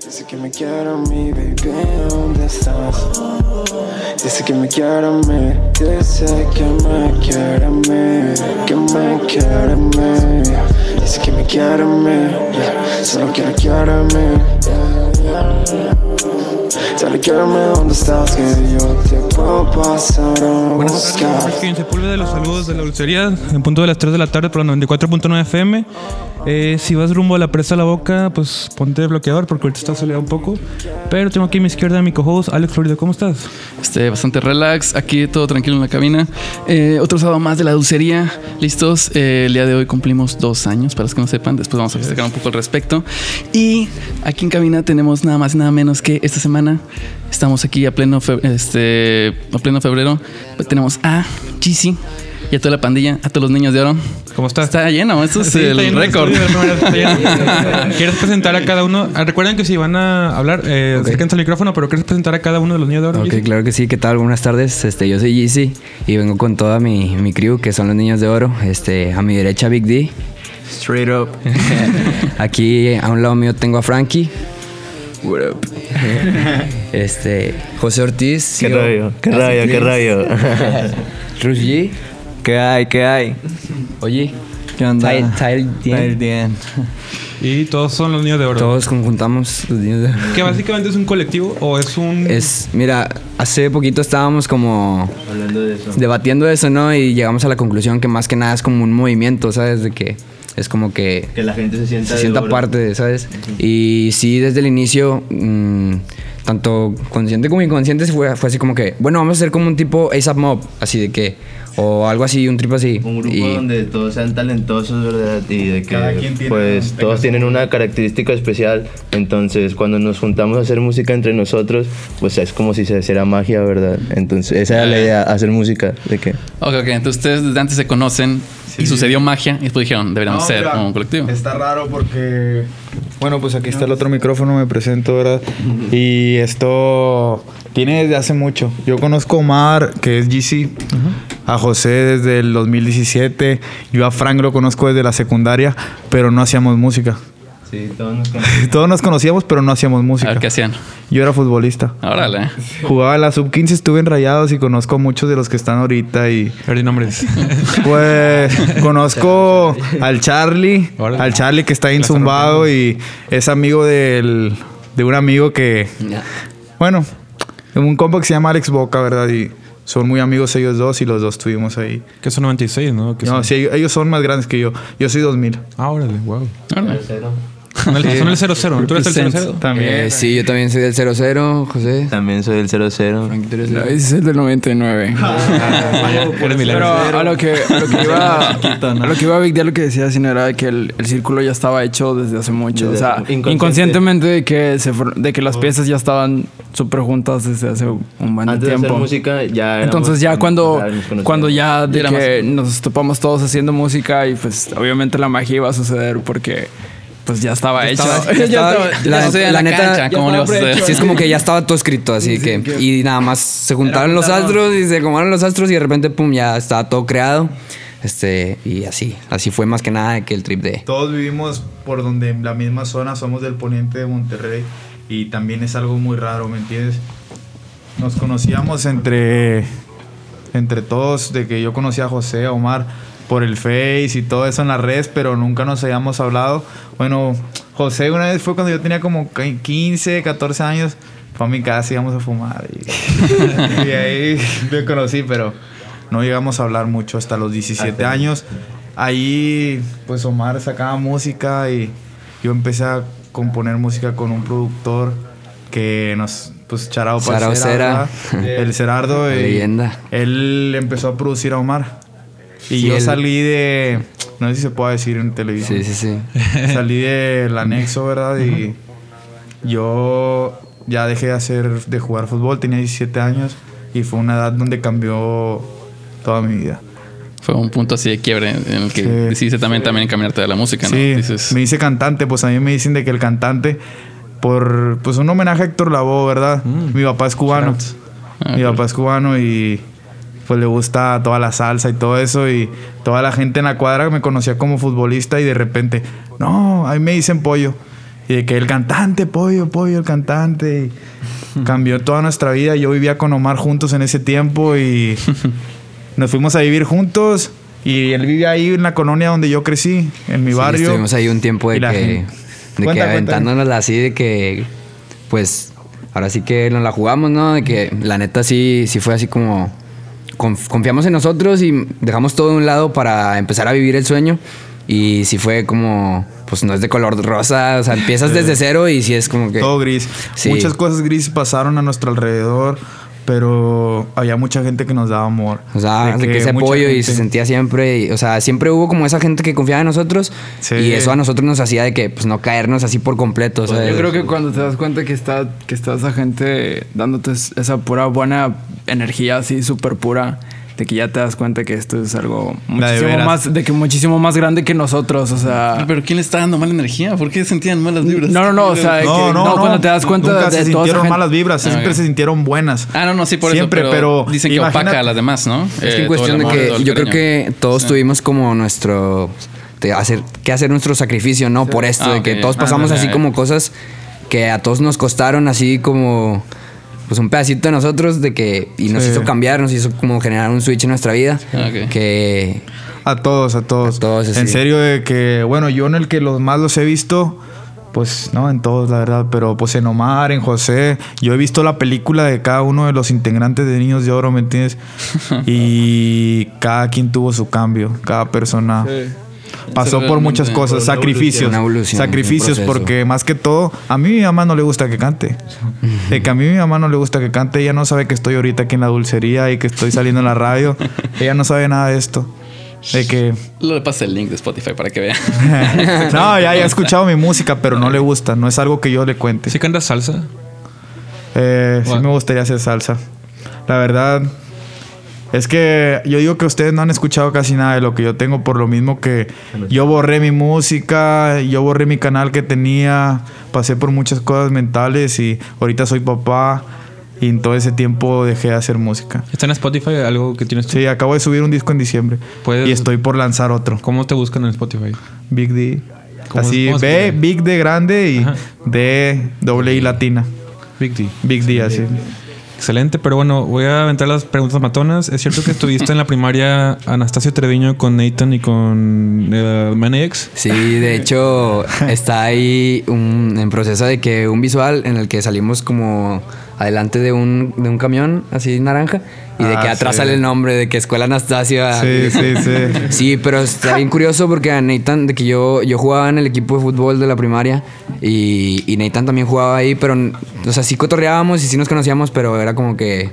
Dice que me quiere a mí, baby, ¿dónde estás? Dice que me quiere a mí, dice que me quiere a mí, que me quiere a mí. Dice que me quiere a mí, yeah. solo que me a mí. Yeah, yeah. Dónde estás, que yo te puedo pasar a Buenas tardes, soy Sepúlveda los saludos de la dulcería en punto de las 3 de la tarde por la 94.9 FM. Eh, si vas rumbo a la presa de la boca, pues ponte bloqueador porque ahorita está soleado un poco. Pero tengo aquí a mi izquierda a mi co-host, Alex Florida. ¿Cómo estás? Este, bastante relax, aquí todo tranquilo en la cabina. Eh, otro sábado más de la dulcería, listos. Eh, el día de hoy cumplimos dos años, para los que no sepan, después vamos a festejar un poco al respecto. Y aquí en cabina tenemos nada más y nada menos que esta semana, estamos aquí a pleno, fe- este, a pleno febrero, tenemos a GC y a toda la pandilla, a todos los niños de oro. ¿Cómo estás? Está lleno, esto es Sí, el récord. ¿Quieres presentar a cada uno? Ah, Recuerden que si van a hablar, eh, Ok. acérquense al micrófono, pero ¿quieres presentar a cada uno de los niños de oro? Ok, claro que sí. ¿Qué tal? Buenas tardes. Este, yo soy Yeezy y vengo con toda mi, mi crew, que son los niños de oro. Este, a mi derecha, Big D. Straight up. Aquí a un lado mío tengo a Frankie. What up? Este, José Ortiz. ¿Qué yo- rayo? ¿Qué rayo? ¿Qué que- rayo? Rush G. ¿Qué hay? ¿Qué hay? Oye. ¿Qué onda? Tyler Dien. Y todos son los niños de oro. Todos conjuntamos los niños de oro. Que básicamente es un colectivo o es un... Es, mira, hace poquito estábamos como Hablando de eso. debatiendo eso, ¿no? Y llegamos a la conclusión que más que nada es como un movimiento, ¿sabes? De que es como que Que la gente se sienta se de sienta parte, ¿sabes? Y sí, desde el inicio, mm, tanto consciente como inconsciente, fue, fue así como que, bueno, vamos a hacer como un tipo ASAP Mob, así de que, o algo así, un trip así. Un grupo Y- donde todos sean talentosos, ¿verdad? Y de que Cada quien tiene pues un todos tienen una característica especial. Entonces, cuando nos juntamos a hacer música entre nosotros, pues es como si se hiciera magia, ¿verdad? Entonces, esa era la idea, hacer música. ¿De qué? Ok, ok, entonces ustedes desde antes se conocen y sucedió magia y después dijeron, deberíamos No, ser mira, un colectivo. Está raro porque, bueno, pues aquí está el otro micrófono, me presento, ¿verdad? Y esto tiene desde hace mucho. Yo conozco a Omar, que es GC, a José desde el 2017, yo a Frank lo conozco desde la secundaria, pero no hacíamos música. Sí, todos nos conocemos. Todos nos conocíamos, pero no hacíamos A música. ver qué hacían. Yo era futbolista. Órale. Jugaba en la sub-15, estuve en Rayados y conozco a muchos de los que están ahorita y... Nombres. Pues conozco al Charlie, Órale. al Charlie que está inzumbado y es amigo del, de un amigo que, Ya. bueno, un compa que se llama Alex Boca, ¿verdad? Y son muy amigos ellos dos y los dos estuvimos ahí. que son 96, ¿no? No, son... sí, ellos- ellos son más grandes que yo. Yo soy 2000. Ah, órale, wow. Órale. Son el, son el 00. ¿Tú eres el 00? También. Eh, sí, yo también soy del 00, José. También soy del 00. No, ese es el del 99. Eres Pero a lo que, a lo que iba, a lo que iba Big Dia lo que decía sino era que el, el círculo ya estaba hecho desde hace mucho. Desde o sea, inconscientemente de que, se for- de que las piezas ya estaban súper juntas desde hace un buen Antes de tiempo. hacer música ya Entonces ya cuando, ya nos conocíamos. cuando ya de que nos topamos todos haciendo música y pues obviamente la magia iba a suceder porque pues ya estaba hecho. Estaba- Ya estaba- estaba- Ya la, neta, cancha, ¿cómo le vas a estaba hacer? Sí, es como que ya estaba todo escrito, así que, Y nada más se juntaron los astros y se acomodaron los astros y de repente, pum, ya estaba todo creado. Este, y así, así fue más que nada que el trip de. Todos vivimos por donde en la misma zona, somos del poniente de Monterrey y también es algo muy raro, ¿me entiendes? Nos conocíamos entre, entre todos, de que yo conocía a José, a Omar, por el Face y todo eso en las redes, pero nunca nos habíamos hablado. Bueno, José una vez fue cuando yo tenía como 15, 14 años, fue a mi casa y íbamos a fumar. Y, y ahí lo conocí, pero no llegamos a hablar mucho hasta los 17 años. Ahí, pues Omar sacaba música y yo empecé a componer música con un productor que nos, pues Charao Cera. el Cerardo. Leyenda. Él empezó a producir a Omar. Y Sí, yo él- salí de, no sé si se puede decir en televisión. Sí, sí, sí. Salí del anexo, ¿verdad? Y yo ya dejé de hacer, de jugar fútbol, tenía 17 años y fue una edad donde cambió toda mi vida. Fue un punto así de quiebre en el que Sí. decidiste también, también encaminarte de la música, ¿no? Sí, Dices, me hice cantante, pues a mí me dicen de que el cantante, por pues un homenaje a Héctor Lavoe, ¿verdad? Mi papá es cubano. Ah, Mi papá es cubano y pues le gusta toda la salsa y todo eso y toda la gente en la cuadra me conocía como futbolista y de repente, no, ahí me dicen pollo. Y de que el cantante, pollo, pollo, el cantante. y cambió toda nuestra vida. Yo vivía con Omar juntos en ese tiempo y nos fuimos a vivir juntos. Y él vive ahí en la colonia donde yo crecí, en mi Sí, barrio. Estuvimos ahí un tiempo de que, gente- de Cuenta, que cuenta. aventándonos así, de que, pues, ahora sí que nos la jugamos, ¿no? De que la neta sí, sí fue así como, confiamos en nosotros y dejamos todo de un lado para empezar a vivir el sueño. Y sí fue como, pues no es de color rosa, o sea, empiezas desde cero y sí es como que... Todo gris. Sí. Muchas cosas grises pasaron a nuestro alrededor, pero había mucha gente que nos daba amor. O sea, de que ese apoyo y se sentía siempre, y, o sea, siempre hubo como esa gente que confiaba en nosotros Sí. y eso a nosotros nos hacía de que, pues, no caernos así por completo, sea, Yo creo que cuando te das cuenta que está, que está esa gente dándote es- esa pura buena energía así súper pura, de que ya te das cuenta que esto es algo de muchísimo más, de que muchísimo más grande que nosotros, o sea... Pero ¿quién le está dando mala energía? ¿Por qué sentían malas vibras? No, no, no, o sea, No, que- no, no. cuando te das cuenta Nunca de, se de toda esa sintieron gente- malas vibras, Ah, siempre se sintieron buenas. Ah, no, no, sí, por Siempre, eso. pero Dicen que opaca a las demás, ¿no? Es que Eh, en el cuestión de que yo creo que todos Sí. tuvimos como nuestro de hacer que hacer nuestro sacrificio, ¿no? Por esto Ah, de que todos Ah, pasamos así como cosas que a todos nos costaron así como pues un pedacito de nosotros de que y nos Sí. hizo cambiar, nos hizo como generar un switch en nuestra vida Ah, ok. que A todos, a todos. A todos, En sí. serio, de que, bueno, yo en el que los más los he visto, pues no, en todos, la verdad, pero pues en Omar, en José, yo he visto la película de cada uno de los integrantes de Niños de Oro, ¿me entiendes? y cada quien tuvo su cambio, cada persona. Pasó por muchas cosas, sacrificios. Evolución, sacrificios, porque más que todo, a mí mi mamá no le gusta que cante. De que a mí mi mamá no le gusta que cante, ella no sabe que estoy ahorita aquí en la dulcería y que estoy saliendo en la radio. ella no sabe nada de esto. De que le pasa el link de Spotify para que vea. no, ya, ya he escuchado mi música, pero no le gusta. No es algo que yo le cuente. ¿Sí cantas salsa? Eh, sí me gustaría hacer salsa. La verdad es que yo digo que ustedes no han escuchado casi nada de lo que yo tengo por lo mismo que yo borré mi música, yo borré mi canal que tenía, pasé por muchas cosas mentales y ahorita soy papá y en todo ese tiempo dejé de hacer música. ¿Está en Spotify algo que tienes tú? Sí, acabo de subir un disco en diciembre Puedes- y estoy por lanzar otro. ¿Cómo te buscan en Spotify? Big D. ¿Cómo- Así, B? Big D grande y Ajá. D doble I latina. Big D. Big D, así. Excelente, pero bueno, voy a aventar las preguntas matonas. ¿Es cierto que estuviste en la primaria Anastasio Treviño con Nathan y con eh, Manex? Sí, de hecho está ahí un, en proceso de que un visual en el que salimos como adelante de un, de un camión así naranja y de Ah, que atrás sí. sale el nombre de que Escuela Anastasio. ah, Sí, sí, sí. Sí, pero está bien curioso porque a Nathan, de que yo, yo jugaba en el equipo de fútbol de la primaria y, y Nathan también jugaba ahí, pero, o sea, sí cotorreábamos y sí nos conocíamos, pero era como que,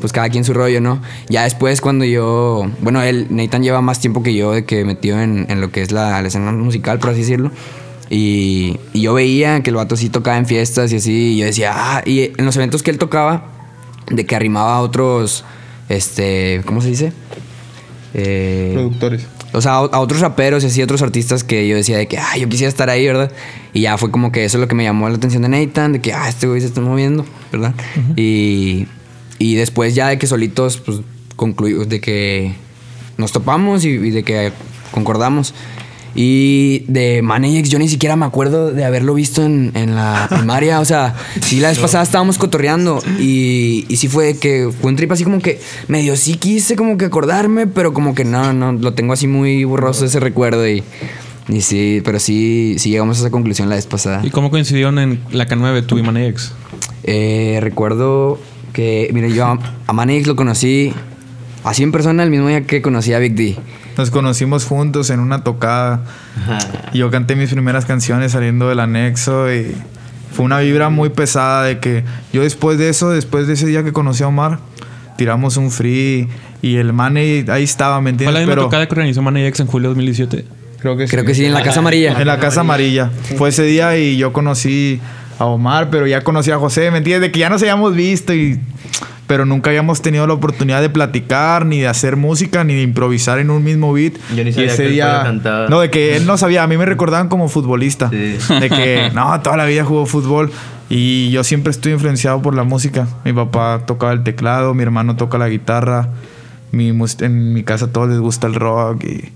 pues cada quien su rollo, ¿no? Ya después cuando yo, bueno, él, Nathan lleva más tiempo que yo de que metido en, en lo que es la, la escena musical, por así decirlo. Y, y yo veía que el vato sí tocaba en fiestas y así, y yo decía, ah, y en los eventos que él tocaba, de que arrimaba a otros, este, ¿cómo se dice? Eh, Productores. o sea, a, a otros raperos y así, otros artistas que yo decía de que, ah, yo quisiera estar ahí, ¿verdad? Y ya fue como que eso es lo que me llamó la atención de Nathan, de que, ah, este güey se está moviendo, ¿verdad? y, y después ya de que solitos, pues, concluimos, de que nos topamos y, y de que concordamos. Y de Manex yo ni siquiera me acuerdo de haberlo visto en, en la primaria. O sea, sí, la vez pasada estábamos cotorreando y, y sí fue que fue un trip así como que medio sí quise como que acordarme, pero como que no, no, lo tengo así muy borroso ese recuerdo y, y sí, pero sí, sí llegamos a esa conclusión la vez pasada. ¿Y cómo coincidieron en la K9 tú y Manex? Eh, recuerdo que, mire, yo a, a Manix lo conocí así en persona el mismo día que conocí a Big D. Nos conocimos juntos en una tocada. Y yo canté mis primeras canciones saliendo del anexo y fue una vibra muy pesada de que yo después de eso, después de ese día que conocí a Omar, tiramos un free y el mane ahí estaba, ¿me ¿Fue la entiendes? misma Pero tocada que organizó Manex en julio de 2017? creo que Creo que sí, en la Casa Amarilla. En la Casa Amarilla. Fue ese día y yo conocí a Omar, pero ya conocí a José, ¿me entiendes? De que ya nos habíamos visto y... Pero nunca habíamos tenido la oportunidad de platicar, ni de hacer música, ni de improvisar en un mismo beat. Yo ni Y sabía que él podía cantar. No, de que él no sabía. A mí me recordaban como futbolista. Sí. De que, no, toda la vida jugó fútbol. Y yo siempre estoy influenciado por la música. Mi papá tocaba el teclado, mi hermano toca la guitarra. Mi, en mi casa a todos les gusta el rock. Y,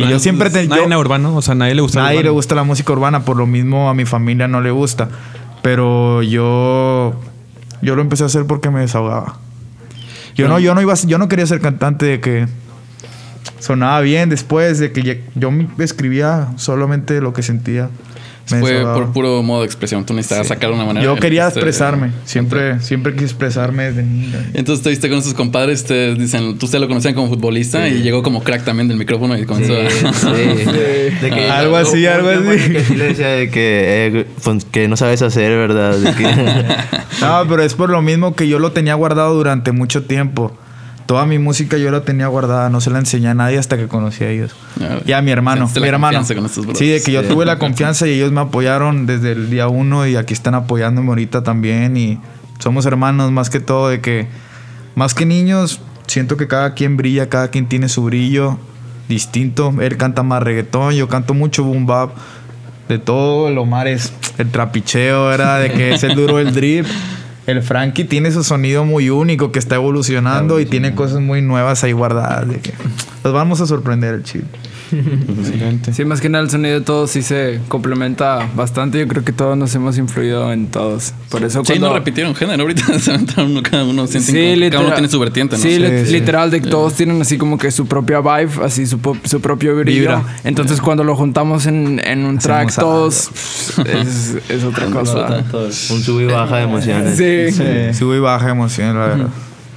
Y yo siempre te, Nadie yo- urbano, o sea, nadie le gusta. Nadie le gusta la música urbana, por lo mismo a mi familia no le gusta. Pero yo yo lo empecé a hacer porque me desahogaba. Yo no yo no iba a- yo no quería ser cantante de que sonaba bien después de que yo escribía solamente lo que sentía. Me Fue por puro modo de expresión. Tú necesitabas sacar una manera. Yo quería Este, expresarme, siempre siempre quise expresarme desde niño. Entonces te viste con sus compadres, te dicen, tú ustedes lo conocían como futbolista y llegó como crack también del micrófono y comenzó a... De que- Algo así, algo así. Que sí le decía de que, eh, pues, que no sabes hacer, ¿verdad? De que- No, pero es por lo mismo que yo lo tenía guardado durante mucho tiempo. Toda mi música yo la tenía guardada, no se la enseñé a nadie hasta que conocí a ellos. Ah, Y a mi hermano, mi hermano. Sí, de que yo tuve la confianza y ellos me apoyaron desde el día uno y aquí están apoyándome ahorita también y somos hermanos más que todo de que más que niños siento que cada quien brilla, cada quien tiene su brillo distinto. Él canta más reggaetón, yo canto mucho boom bap. De todo, el Omar es el trapicheo, era de que es el duro el drip. El Frankie tiene su sonido muy único que está evolucionando y tiene cosas muy nuevas ahí guardadas. De que los vamos a sorprender el. Excelente. Sí, más que nada el sonido de todos sí se complementa bastante. Yo creo que todos nos hemos influido en todos. Por eso Sí, cuando... no repitieron género. Ahorita se aventaron uno cada uno. sienten Sí, como- cada uno literal- tiene su vertiente, ¿no? Sí, Sí, sí. literal, de que todos tienen así como que su propia vibe, así su, su propio brillo. Vibra. Entonces, cuando lo juntamos en, en un track, Hacemos todos es, es otra cosa. un sub y baja de emociones. Sí. Sube y baja emoción, la verdad.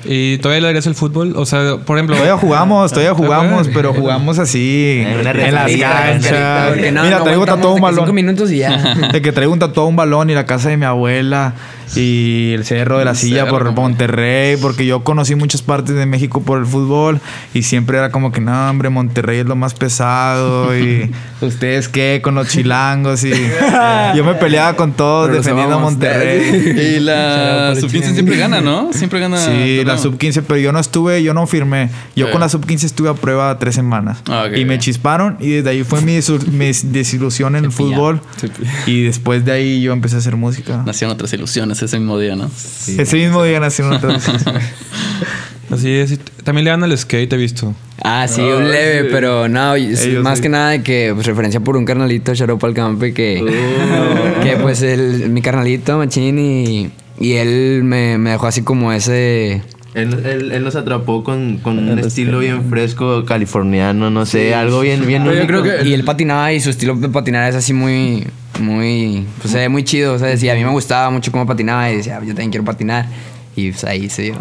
¿Y todavía le harías el fútbol? O sea, por ejemplo. Todavía jugamos, todavía jugamos, juegan? pero jugamos así En una en las canchas. No, Mira, no traigo tatuado un balón. Cinco minutos y ya. De que traigo un tatuado un balón y la casa de mi abuela y el cerro de la El silla cerro, por. Monterrey, porque yo conocí muchas partes de México por el fútbol y siempre era como que no, hombre, Monterrey es lo más pesado y ustedes qué con los chilangos y yo me peleaba con todos Pero defendiendo a. Monterrey. Y la sub-15 siempre gana, ¿no? Siempre gana. Sí, la torneo. sub 15, pero yo no estuve, yo no firmé. Yo Sí. con la sub 15 estuve a prueba tres semanas. Ah, ok, y me ok. chisparon y desde ahí fue mi, mi desilusión en el fútbol. Y después de ahí yo empecé a hacer música. Nacieron otras ilusiones ese mismo día, ¿no? Ese mismo día una transición. Así es. También le dan al skate, he visto. Ah, sí, un leve, pero no, Ellos más sí. que nada de que, pues, referencia por un carnalito, Sharopa al Campe, que, que pues, el, mi carnalito, Machín, y, y él me, me dejó así como ese... Él, él- él nos atrapó con, con un estilo bien fresco, californiano, no sé, algo bien, bien Pero yo único. creo que- Y él patinaba y su estilo de patinar es así muy, muy, pues se ve muy chido. O sea, decía, a mí me gustaba mucho cómo patinaba y decía, yo también quiero patinar. Y pues ahí se dio.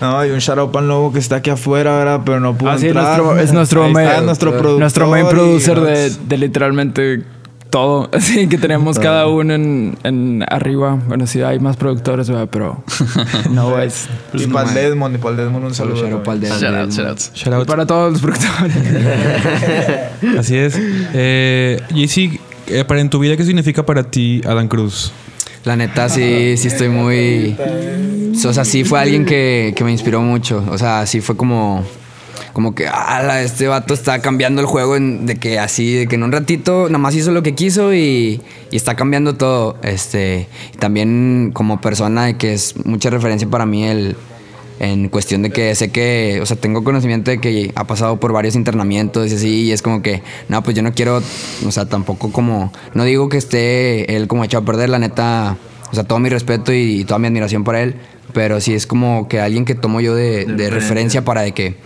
No, hay un shout out al lobo que está aquí afuera, ¿verdad? Pero no pudo Ah, sí, entrar. nuestro, es nuestro, Ahí está, main- nuestro productor. nuestro main y- producer de, de literalmente todo. Así que tenemos cada uno en, en arriba. Bueno, sí, hay más productores, ¿verdad? pero no es. Y para el Desmond, y para el Desmond un Solo saludo. Shout out, shout out. Shout out. Para todos los productores. Así es. Eh, JC, eh, para en tu vida, ¿qué significa para ti Adam Cruz? La neta, sí, sí estoy muy... O sea, sí fue alguien que, que me inspiró mucho. O sea, sí fue como... Como que, ala, este vato está cambiando el juego de que así, de que en un ratito nada más hizo lo que quiso y, está cambiando todo. Este, también como persona de que es mucha referencia para mí el, en cuestión de que sé que, o sea, tengo conocimiento de que ha pasado por varios internamientos y así, y es como que, no, pues yo no quiero, o sea, tampoco como, no digo que esté él como echado a perder, la neta, o sea, todo mi respeto y, toda mi admiración por él, pero sí es como que alguien que tomo yo de, de referencia para de que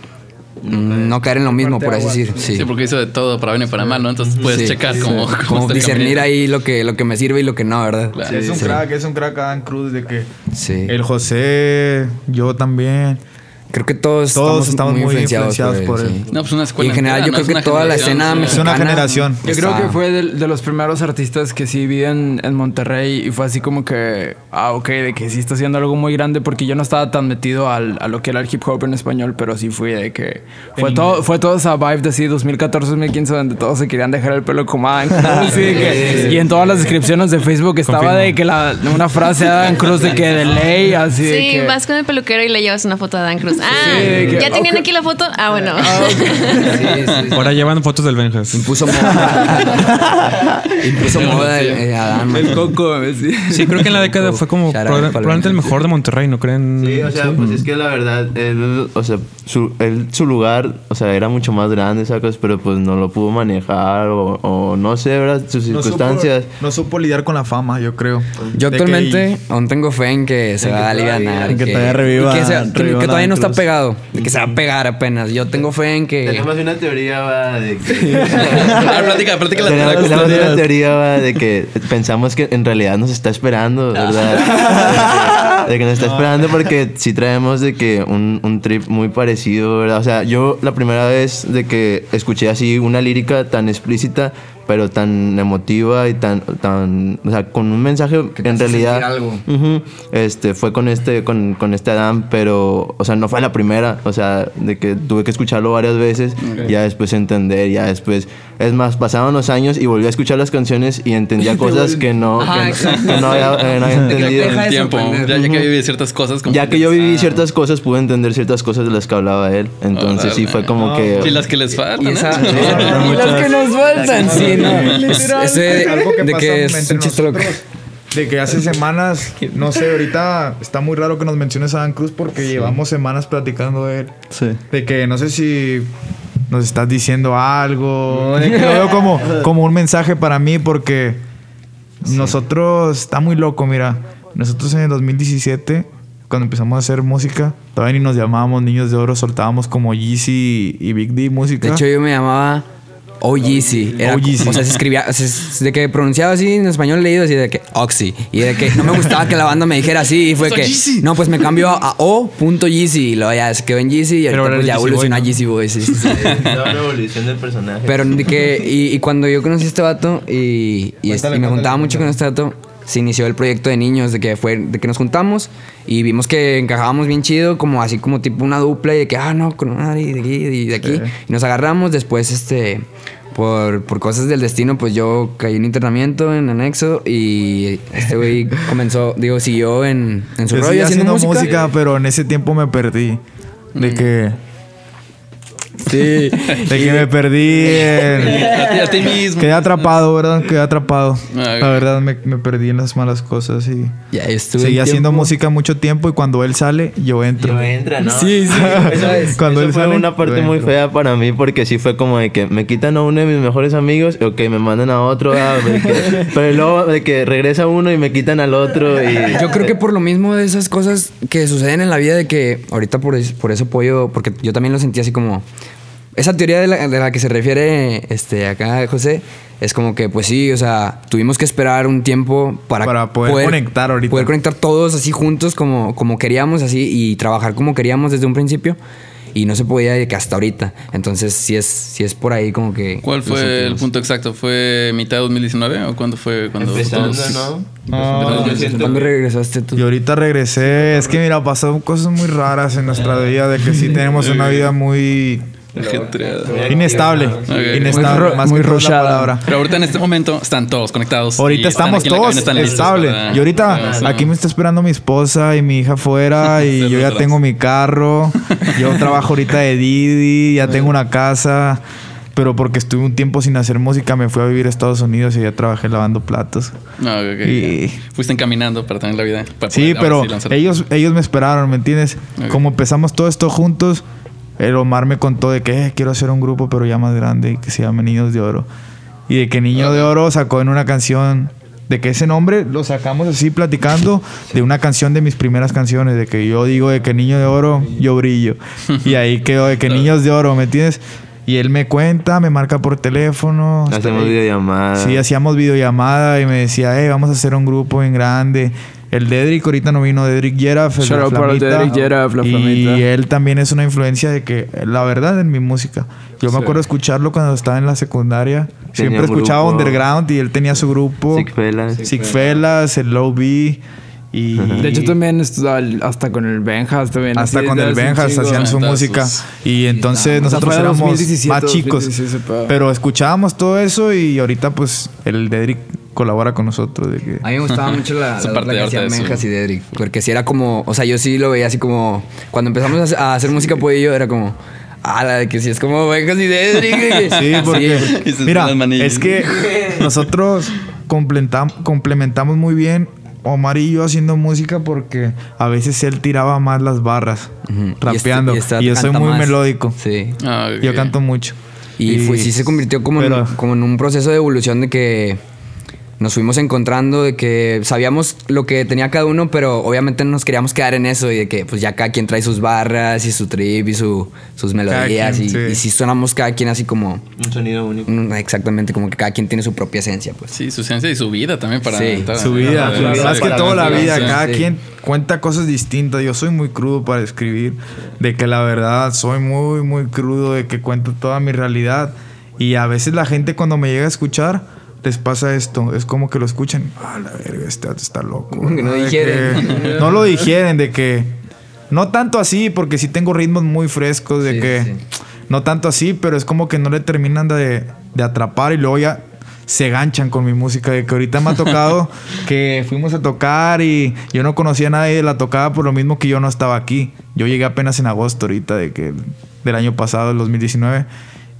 no caer en lo mismo, por así decir, sí. Sí, porque hizo de todo para bien y para mal, ¿no? Entonces puedes Sí, checar sí. cómo, cómo el discernir camino. ahí lo que, lo que me sirve y lo que no, ¿verdad? Claro. Es un Sí. crack, es un crack Adam Cruz de que Sí. el José, yo también. Creo que todos, Todos estamos muy influenciados por él. sí. No, pues una Y escuela. en general, entera, yo ¿no? creo Es que toda la escena sí. Es una mexicana generación. Yo creo que fue de, de los primeros artistas que sí vi en, en Monterrey y fue así como que, ah, ok, de que sí está haciendo algo muy grande porque yo no estaba tan metido al- a lo que era el hip hop en español, pero sí fui de que fue todo, fue toda esa vibe de así 2014-2015 donde todos se querían dejar el pelo como Adam Cruz y, de que- y en todas las descripciones de Facebook estaba Confirmo. de que la, una frase de Adam Cruz de que de ley, así de Sí, que... vas con el peluquero y le llevas una foto de Dan Cruz. Ah, Sí, que- ¿ya tenían aquí la foto? Ah, bueno. Sí, sí, sí. Ahora llevan fotos del Benjas. Impuso moda. Impuso moda el, el Adán. El coco, sí. Sí, creo que en la década fue como Shout out proba- pa'l probablemente el mejor de Monterrey, ¿no creen? Sí, o sea, pues es que la verdad, él, o sea, su, él, su lugar, o sea, era mucho más grande, ¿sacas? Pero pues no lo pudo manejar o, o no sé, ¿verdad? Sus No circunstancias. supo, no supo lidiar con la fama, yo creo. Yo De que- actualmente aún tengo fe en que se va a aliviar. en que todavía reviva- que, se- que- que todavía no está Pegado. De que se va a pegar apenas. Yo tengo fe en que. Tenemos una teoría va, de que... Ah, plática, plática la Tenemos, una teoría va, de que pensamos que en realidad nos está esperando, ¿verdad? De que nos está esperando porque sí traemos de que un, un trip muy parecido, ¿verdad? O sea, yo la primera vez de que escuché así una lírica tan explícita, pero tan emotiva y tan, tan o sea, con un mensaje Que en realidad... algo. Ujú. Este, fue con este, con, con este Adam, pero, o sea, no fue la primera, o sea, de que tuve que escucharlo varias veces, ya después entender, ya después, es más, pasaban los años y volví a escuchar las canciones y entendía cosas que no, Ajá, que, exacto. que no había, eh, no había Te entendido. deja el tiempo. Ya, ya que viví ciertas cosas. como Ya que yo viví ah, ciertas cosas, pude entender ciertas cosas de las que hablaba él, entonces sí fue como que... Y las que les faltan. Y, ¿eh? y las que nos faltan, sí, ¿no? Es- Ese algo que de que es un chiste loco. De que hace semanas, no sé, ahorita está muy raro que nos menciones a Dan Cruz porque llevamos semanas platicando de él. Sí. De que no sé si nos estás diciendo algo. De que lo veo como, como un mensaje para mí porque nosotros, está muy loco, mira. Nosotros en el 2017, cuando empezamos a hacer música, todavía ni nos llamábamos Niños de Oro, soltábamos como Yeezy y Big D música. De hecho, yo me llamaba OGC. Era, OGC. O sea, se escribía, es- de que pronunciaba así en español leído, así de que Oxy. Y de que no me gustaba que la banda me dijera así. Y fue que, no, pues me cambió a O.Yeezy. Y luego ya se quedó en Yeezy. Y ahorita pues es ya Yeezy evolucionó a. Yeezy Boy. sí, sí, sí. La evolución del personaje. Pero de que, y, y cuando yo conocí a este vato y, y, este- y me juntaba mucho con este vato, se inició el proyecto de niños, de que fue, de que nos juntamos y vimos que encajábamos bien chido, como así como tipo una dupla y de que, ah, no, con madre y de aquí y de aquí. Y nos agarramos, después este... Por, por cosas del destino, pues yo caí en internamiento en anexo y este güey comenzó, digo, siguió en, en su Yo rollo haciendo, haciendo música. música, pero en ese tiempo me perdí. De que. Sí. De que me perdí. en- A ti, a ti mismo. Quedé atrapado, ¿verdad? Quedé atrapado. Ah, La verdad, me, me perdí en las malas cosas y. Ya estuve Seguí haciendo tiempo- música mucho tiempo y cuando él sale, yo entro. Yo entra, ¿no? Sí, sí. Eso, Cuando eso él fue sale, una parte muy fea para mí porque sí fue como de que me quitan a uno de mis mejores amigos, ok, me mandan a otro, ah, que- pero luego de que regresa uno y me quitan al otro y... Yo creo que por lo mismo de esas cosas que suceden en la vida, de que ahorita por, es- por eso apoyo, porque yo también lo sentí así como. Esa teoría de la, de la que se refiere este, acá José es como que, pues sí, o sea, tuvimos que esperar un tiempo para, Para poder conectar ahorita. Poder conectar todos así juntos como, como queríamos, así, y trabajar como queríamos desde un principio. Y no se podía de que hasta ahorita. Entonces, sí es, sí es por ahí como que. ¿Cuál fue el punto exacto? ¿Fue mitad de 2019 o cuándo fue? Cuando Empezando, ¿no? No, yo siento ¿Cuándo que- regresaste tú? Y ahorita regresé. Es que mira, pasaron cosas muy raras en nuestra vida. De que sí tenemos una vida muy Ajetreada. inestable. Inestable, Muy más muy rushada. Pero ahorita en este momento están todos conectados. Ahorita estamos todos estable. para- Y ahorita Ah, sí. aquí me está esperando mi esposa y mi hija afuera y yo ya tengo mi carro. Yo trabajo ahorita de Didi, ya tengo una casa. Pero porque estuve un tiempo sin hacer música, me fui a vivir a Estados Unidos y ya trabajé lavando platos. No, ok, ok. Y- Fuiste encaminando para tener la vida. para Sí, pero sí ellos, ellos me esperaron, ¿me entiendes? Ok. Como empezamos todo esto juntos, el Omar me contó de que "Eh, quiero hacer un grupo, pero ya más grande, que se llama Niños de Oro. Y de que Niño de Oro sacó en una canción, de que ese nombre lo sacamos así platicando de una canción de mis primeras canciones, de que yo digo de que Niño de Oro, yo brillo. Y ahí quedó de que Niños de Oro, ¿me entiendes? Y él me cuenta, me marca por teléfono. Hacemos ahí. videollamadas. Sí, hacíamos videollamada y me decía, eh, vamos a hacer un grupo en grande. El Dedrick ahorita no vino, Dedrick Yeraf, el de Shout out para Flamita. Dedrick la Y Flamita. él también es una influencia de que, la verdad, en mi música. Yo me acuerdo escucharlo cuando estaba en la secundaria. Siempre escuchaba grupo. Underground y él tenía su grupo. Sick Fellas. Sick Fellas, el Low B. Y De hecho, también hasta con el Benjas. También, hasta así, con el Benjas hacían su música. Y entonces O sea, nosotros éramos 2017, más chicos. 2016 ese pedo. Pero escuchábamos todo eso y ahorita pues el Dedrick colabora con nosotros. De que, A mí me gustaba mucho la, la parte que Menjas y Dedrick. Porque si era como, o sea, yo sí lo veía así como, cuando empezamos a hacer, música pues yo era como, ah, la de que si es como Menjas y Dedrick. Sí, porque Y sus mira, es que nosotros complementam- complementamos muy bien Omar y yo haciendo música porque a veces él tiraba más las barras, Ujú. Y este- rapeando. y Y, este yo soy muy más. melódico. Sí. Ah, ok. Yo canto mucho. Y, fue, sí se convirtió como, pero- en, como en un proceso de evolución de que nos fuimos encontrando, de que sabíamos lo que tenía cada uno, pero obviamente no nos queríamos quedar en eso y de que pues ya cada quien trae sus barras y su trip y su, sus melodías quien, y, sí. y sí sonamos cada quien así como, Un sonido único. exactamente, como que cada quien tiene su propia esencia, pues. Sí, su ciencia y su vida también para... Sí, Su vida, para- más que para- todo la vida, sí. cada sí. quien cuenta cosas distintas. Yo soy muy crudo para escribir, de que la verdad soy muy, muy crudo, de que cuento toda mi realidad. Y a veces la gente cuando me llega a escuchar, les pasa esto, es como que lo escuchan, ah, la verga, este está loco. Que no digieren. que- no lo digieren, de que... No tanto así, porque sí tengo ritmos muy frescos, de Sí, que... sí. No tanto así, pero es como que no le terminan de, de atrapar y luego ya se ganchan con mi música. De que ahorita me ha tocado que fuimos a tocar y yo no conocía a nadie de la tocada por lo mismo que yo no estaba aquí. Yo llegué apenas en agosto ahorita de que del año pasado, el 2019.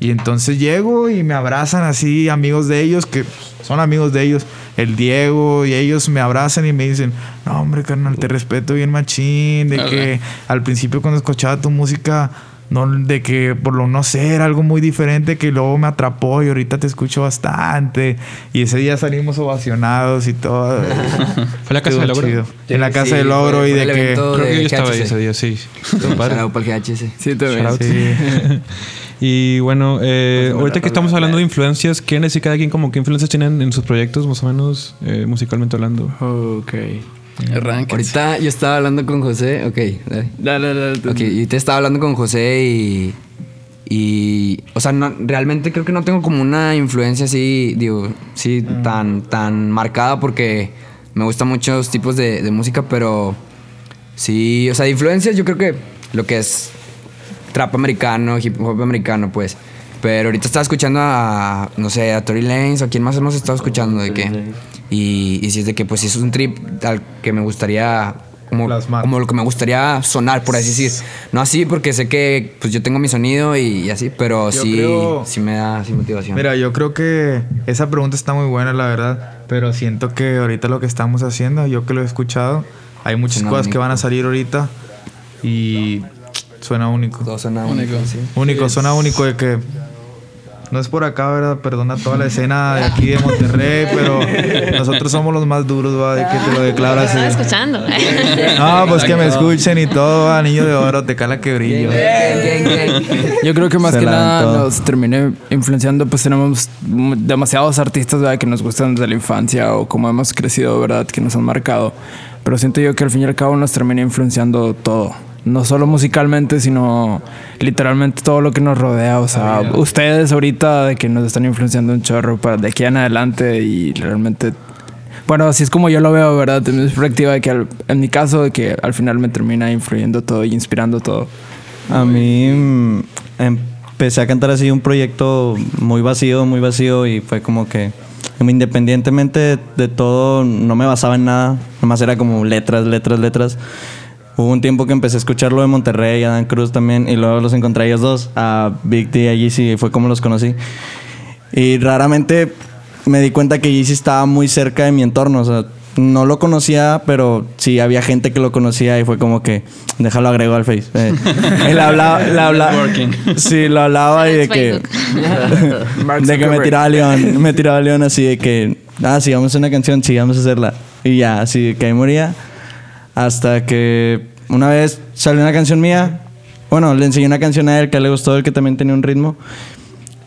Y entonces llego y me abrazan así amigos de ellos que son amigos de ellos, el Diego y ellos me abrazan y me dicen, no hombre carnal, te respeto bien machín, de que al principio cuando escuchaba tu música no, de que por lo no sé, era algo muy diferente que luego me atrapó y ahorita te escucho bastante. Y ese día salimos ovacionados y todo. Fue la casa del logro. chido. Sí, En la casa sí, del logro fue- y fue de que. evento Creo que de yo estaba ahí ese día, sí. Shout para el GHC. Sí, también. Sí. Y bueno, eh, Pues, ahorita que estamos hablando de influencias, ¿quieren decir cada quien como qué influencias tienen en sus proyectos, más o menos, eh, musicalmente hablando? Ok. Arránquense. Ahorita yo estaba hablando con José, ok, dale. Dale, dale, dale. Ok, y te estaba hablando con José y. Y. O sea, no, realmente creo que no tengo como una influencia así, digo, sí, tan, tan marcada porque me gustan muchos tipos de, de música, pero. Sí, o sea, de influencias yo creo que lo que es trap americano, hip hop americano, pues. Pero ahorita estaba escuchando a, no sé, a Tory Lanez, o a quién más hemos estado escuchando, de que. Y, y si es de que, pues, es un trip al que me gustaría. Como, Plasmar. como lo que me gustaría sonar, por así decir. No así, porque sé que pues yo tengo mi sonido y, y así, pero Yo sí, creo- sí me da sí motivación. Mira, yo creo que esa pregunta está muy buena, la verdad. Pero siento que ahorita lo que estamos haciendo, yo que lo he escuchado, hay muchas cosas que van a salir ahorita y suena único. Todo suena Único. único, sí. Único, suena único de que no es por acá, ¿verdad? Perdona toda la escena de aquí de Monterrey, pero nosotros somos los más duros, ¿va? De que te lo declaro así. Estaba escuchando. No, pues que me escuchen y todo, ¿va? Niño de oro, te cala que brillo. Yo creo que más Se que nada nos termine influenciando, pues tenemos demasiados artistas ¿verdad? que nos gustan desde la infancia o como hemos crecido, ¿verdad? Que nos han marcado. Pero siento yo que al fin y al cabo nos termina influenciando todo. No solo musicalmente, sino literalmente todo lo que nos rodea. O sea, ustedes ahorita de que nos están influenciando un chorro para de aquí en adelante y realmente... Bueno, así es como yo lo veo, ¿verdad? De mi perspectiva, de que al- en mi caso, de que al final me termina influyendo todo y inspirando todo. A mí mm, empecé a cantar así un proyecto muy vacío, muy vacío y fue como que independientemente de, de todo no me basaba en nada, nomás era como letras, letras, letras. Hubo un tiempo que empecé a escucharlo de Monterrey, a Dan Cruz también, y luego los encontré a ellos dos, a Big D y a Yeezy, y fue como los conocí. Y raramente me di cuenta que Yeezy estaba muy cerca de mi entorno. O sea, no lo conocía, pero sí había gente que lo conocía y fue como que, déjalo agrego al Face. Eh, él hablaba, le hablaba, sí, lo hablaba y de que, de que me tiraba león, me tiraba león así de que, ah, sí, vamos a hacer una canción, sí, vamos a hacerla. Y ya, así que ahí moría. Hasta que una vez salió una canción mía. Bueno, le enseñé una canción a él que le gustó, el que también tenía un ritmo.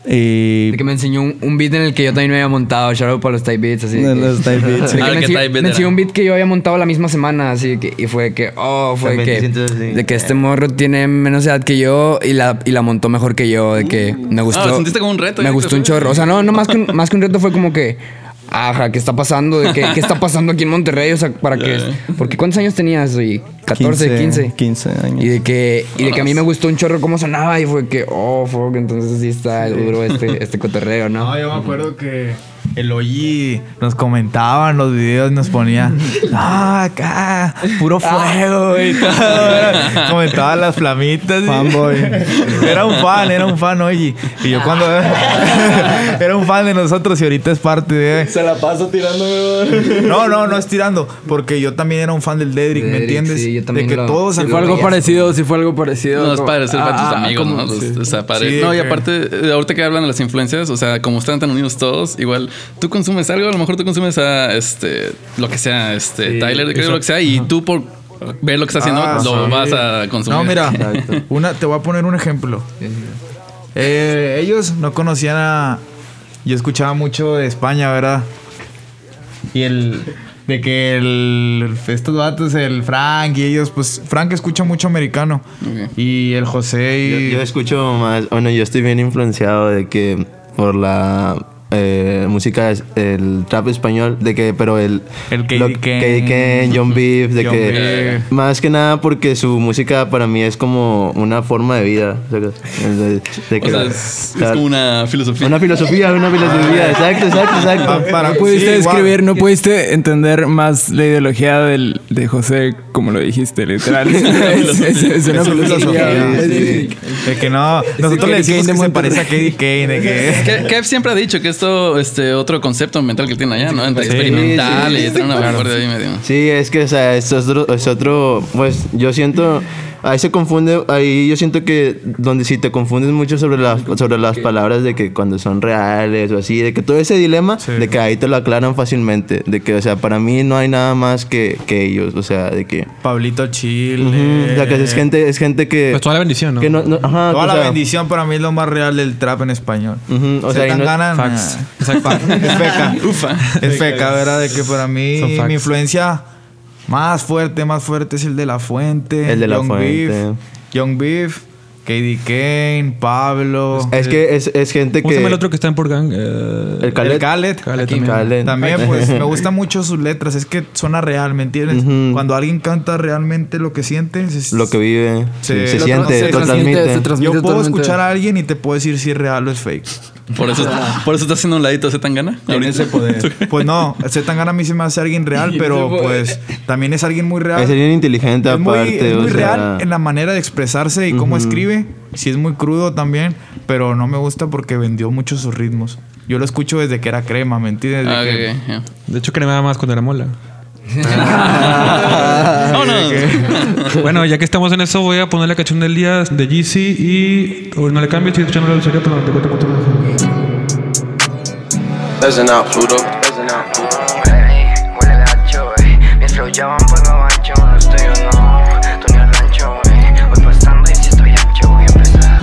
Y De que me enseñó un, un beat en el que yo también me había montado. Shout out para los type beats, así. De los type beats, sí. Que Ah, me ¿qué enseñó, beat me enseñó un beat que yo había montado la misma semana, así que... Y fue que... Oh, fue que... De que este morro tiene menos edad que yo y la, y la montó mejor que yo. De que me gustó... Ah, lo sentiste como un reto, Me gustó un chorro. O sea, no, no más que un, más que un reto fue como que... Ajá, ¿qué está pasando? ¿De qué, ¿Qué está pasando aquí en Monterrey? O sea, ¿para qué? Porque ¿cuántos años tenías? Y 14, 15. 15 años. Y de que, y de que a mí me gustó un chorro cómo sonaba y fue que, oh, fuck, entonces sí está duro este, este cotorreo, ¿no? No, yo me acuerdo que el Oyi nos comentaba en los videos, nos ponía, ah, acá, puro fuego y todo. Comentaba las flamitas. y- Fanboy. Era un fan, era un fan Oyi. Y yo cuando era un fan de nosotros y ahorita es parte de... Se la paso tirándome. No, no, no es tirando, porque yo también era un fan del Dedrick, ¿me entiendes? sí, yo también de que lo- todos Si fue algo parecido, si fue algo parecido. No, es padre ser Ah, tus amigos, como- ¿no? Sí. O sea, padre. Sí, no, y aparte, ahorita que hablan de las influencias, o sea, como están tan unidos todos, igual tú consumes algo, a lo mejor tú consumes a este, lo que sea, este, Tyler, creo lo que sea, y tú por ver lo que está haciendo, Ah, lo sí. vas a consumir. No, mira, una, te voy a poner un ejemplo. Eh, ellos no conocían a. Yo escuchaba mucho de España, ¿verdad? Y el. De que el. Estos vatos, el Frank y ellos, pues. Frank escucha mucho americano. Y el José Yo, y. yo escucho más, bueno, yo estoy bien influenciado de que por la eh, música, es- el trap español, de que, pero el... El John Beef, de John que... Beef. Más que nada porque su música para mí es como una forma de vida. De, de que- O sea, es, es como una filosofía. una filosofía, una filosofía, exacto, exacto, exacto. Pa- para- No pudiste sí, escribir, no pudiste entender más la ideología del, de José, como lo dijiste, literal. es, es- es una filosofía. De que no. Nosotros le decimos de que se parece a Katie Kane. De que. Que- Kev siempre ha dicho que esto, este otro concepto mental que tiene allá, ¿no? Entre Sí, experimental sí, sí. y una vanguardia ahí medio. Sí, es que, o sea, es otro, es otro, pues yo siento, ahí se confunde, ahí yo siento que donde si te confundes mucho sobre las, sobre las palabras de que cuando son reales o así, de que todo ese dilema, Sí. de que ahí te lo aclaran fácilmente, de que, o sea, para mí no hay nada más que, que ellos, o sea, de que... Pablito Chile. Ujú, o sea, que es gente, es gente que... Pues toda la bendición, ¿no? que no, no- ajá, Toda o la sea, bendición para mí es lo más real del trap en español. Ujú, o sea, y no- ganan. Facts. Es feca. Ufa. Es feca, ¿verdad? De que para mí mi influencia más fuerte, más fuerte es el de La Fuente. El de La Young Fuente. Beef, Young Beef, KD Kane, Pablo. es que es, es gente ¿Cómo se que... el otro que está en? Eh, El Khaled. El Khaled. También. Khaled. También, pues, me gustan mucho sus letras. Es que suena real, ¿me entiendes? Cuando alguien canta realmente lo que siente, se- Lo que vive, Se- se, lo siente, transmite, lo se transmite. se transmite. Yo puedo totalmente. escuchar a alguien y te puedo decir si es real o es fake. Por eso, por eso está haciendo un ladito ese tan gana. Tiene ese poder. Pues no, Zetangana a mí se me hace alguien real, pero pues también es alguien muy real. Es alguien inteligente Es muy, aparte, es muy o sea... real en la manera de expresarse y cómo escribe. Sí es muy crudo también, pero no me gusta porque vendió mucho sus ritmos. Yo lo escucho desde que era crema, ¿me entiendes? Ah, que-. De hecho, cremaba más cuando era mola. Vámonos. bueno, ya que estamos en eso, voy a poner la canción del día de GC y. o no le cambio, estoy escuchando la Listen Pluto. Listen Pluto. Huele gacho. Mis flow ya van por lo ancho, los tuyos no. Tú ni al rancho, ey. Voy pasando y si estoy ancho, voy a empezar.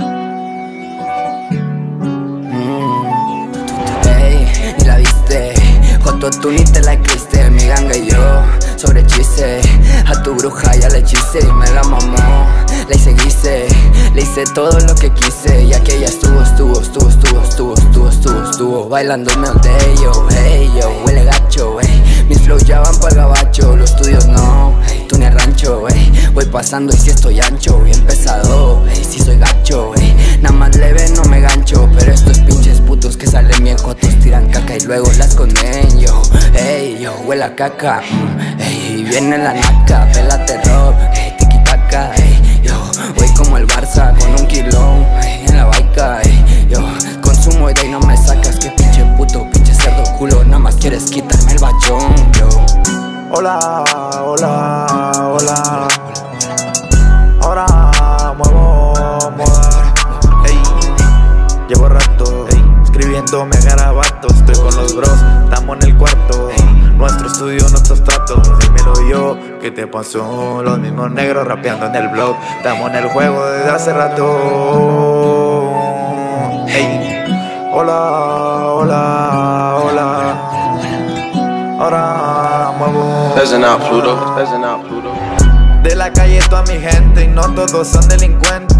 Ey, ni la viste. Joto, tú ni te la sobre chiste. A tu bruja ya le hechicé y me la mamó. Le hice guise, le hice todo lo que quise. Y aquella estuvo, estuvo, estuvo, estuvo, estuvo, estuvo, estuvo, estuvo. Bailándome all day, yo, hey, yo, huele gacho, ey. Flows ya van pa'l gabacho, los tuyos no. Tú ni rancho, ey. Voy pasando y si estoy ancho, bien pesado, ey. Si soy gacho, ey. Nada más leve no me gancho, pero estos pinches putos que salen bien jotos tiran caca y luego la esconden, yo. Ey, yo, huele a caca, mm, ey. Viene la naca, pela terror, ey. Tiki taka, ey. Yo, voy como el Barça con un kilo, ey. En la baica, Hola, hola, hola. Ahora muevo moda. Ey, llevo rato escribiéndome garabatos. Estoy con los bros, estamos en el cuarto. Nuestro estudio, nuestros tratos. Dímelo yo, ¿qué te pasó? Los mismos negros rapeando en el blog. Estamos en el juego desde hace rato. Ey, hola, De la calle toda mi gente y no todos son delincuentes.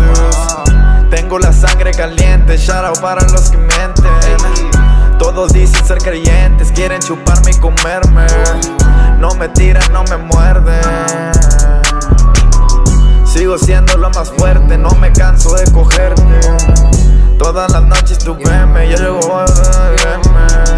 Tengo la sangre caliente, shout out para los que mienten. Todos dicen ser creyentes, quieren chuparme y comerme. No me tiran, no me muerden. Sigo siendo lo más fuerte, no me canso de cogerte. Todas las noches tú veme, yo llego a verme.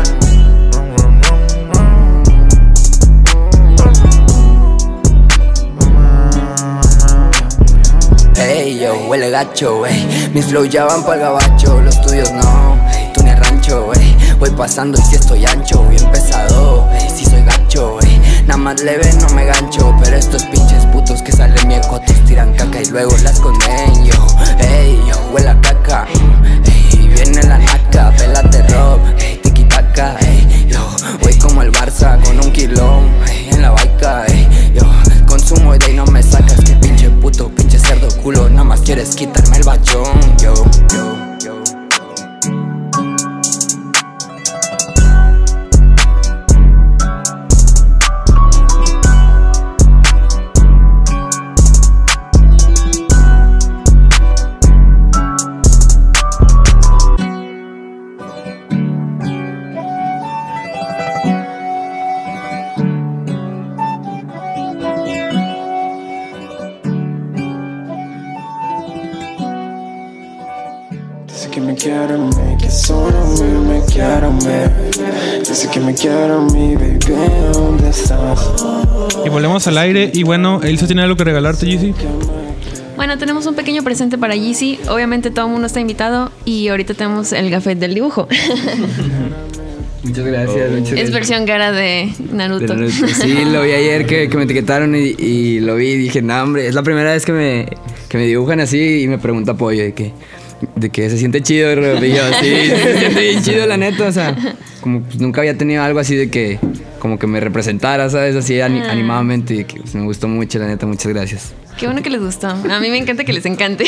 Gacho, ey. Mis flows ya van pa'l gabacho, los tuyos no, ey. Tú ni rancho, ey. Voy pasando y si estoy ancho, bien pesado, ey. Si soy gacho, ey. Nada más leve, no me gancho. Pero estos pinches putos que salen bien cotos tiran caca y luego la esconden, yo, ey. Yo huele a caca, mm, ey. Viene la naca, pelate rock, ey. Tiki taka, ey. Yo voy como el Barça con un kilón, ey. En la baica, ey. Yo consumo y de ahí no me sacas. Quieres quitarme el bachón, yo, yo, yo. Me quiere a mí, baby, ¿dónde estás? Y volvemos al aire. Y bueno, Elsa tiene algo que regalarte, Yeezy. Bueno, tenemos un pequeño presente para Yeezy. Obviamente todo el mundo está invitado y ahorita tenemos el gafet del dibujo. Muchas gracias, muchas es gracias. versión cara de Naruto. De Naruto. Sí, lo vi ayer que, que me etiquetaron y, y lo vi y dije, no, hombre, es la primera vez que me, que me dibujan así y me pregunta apoyo de que, de que se siente chido. Y yo, sí, se siente bien chido, la neta. O sea, como pues, nunca había tenido algo así de que, como que me representara, ¿sabes? Así Ah. animadamente y que pues, me gustó mucho, la neta. Muchas gracias. Qué bueno que les gustó. A mí me encanta que les encante.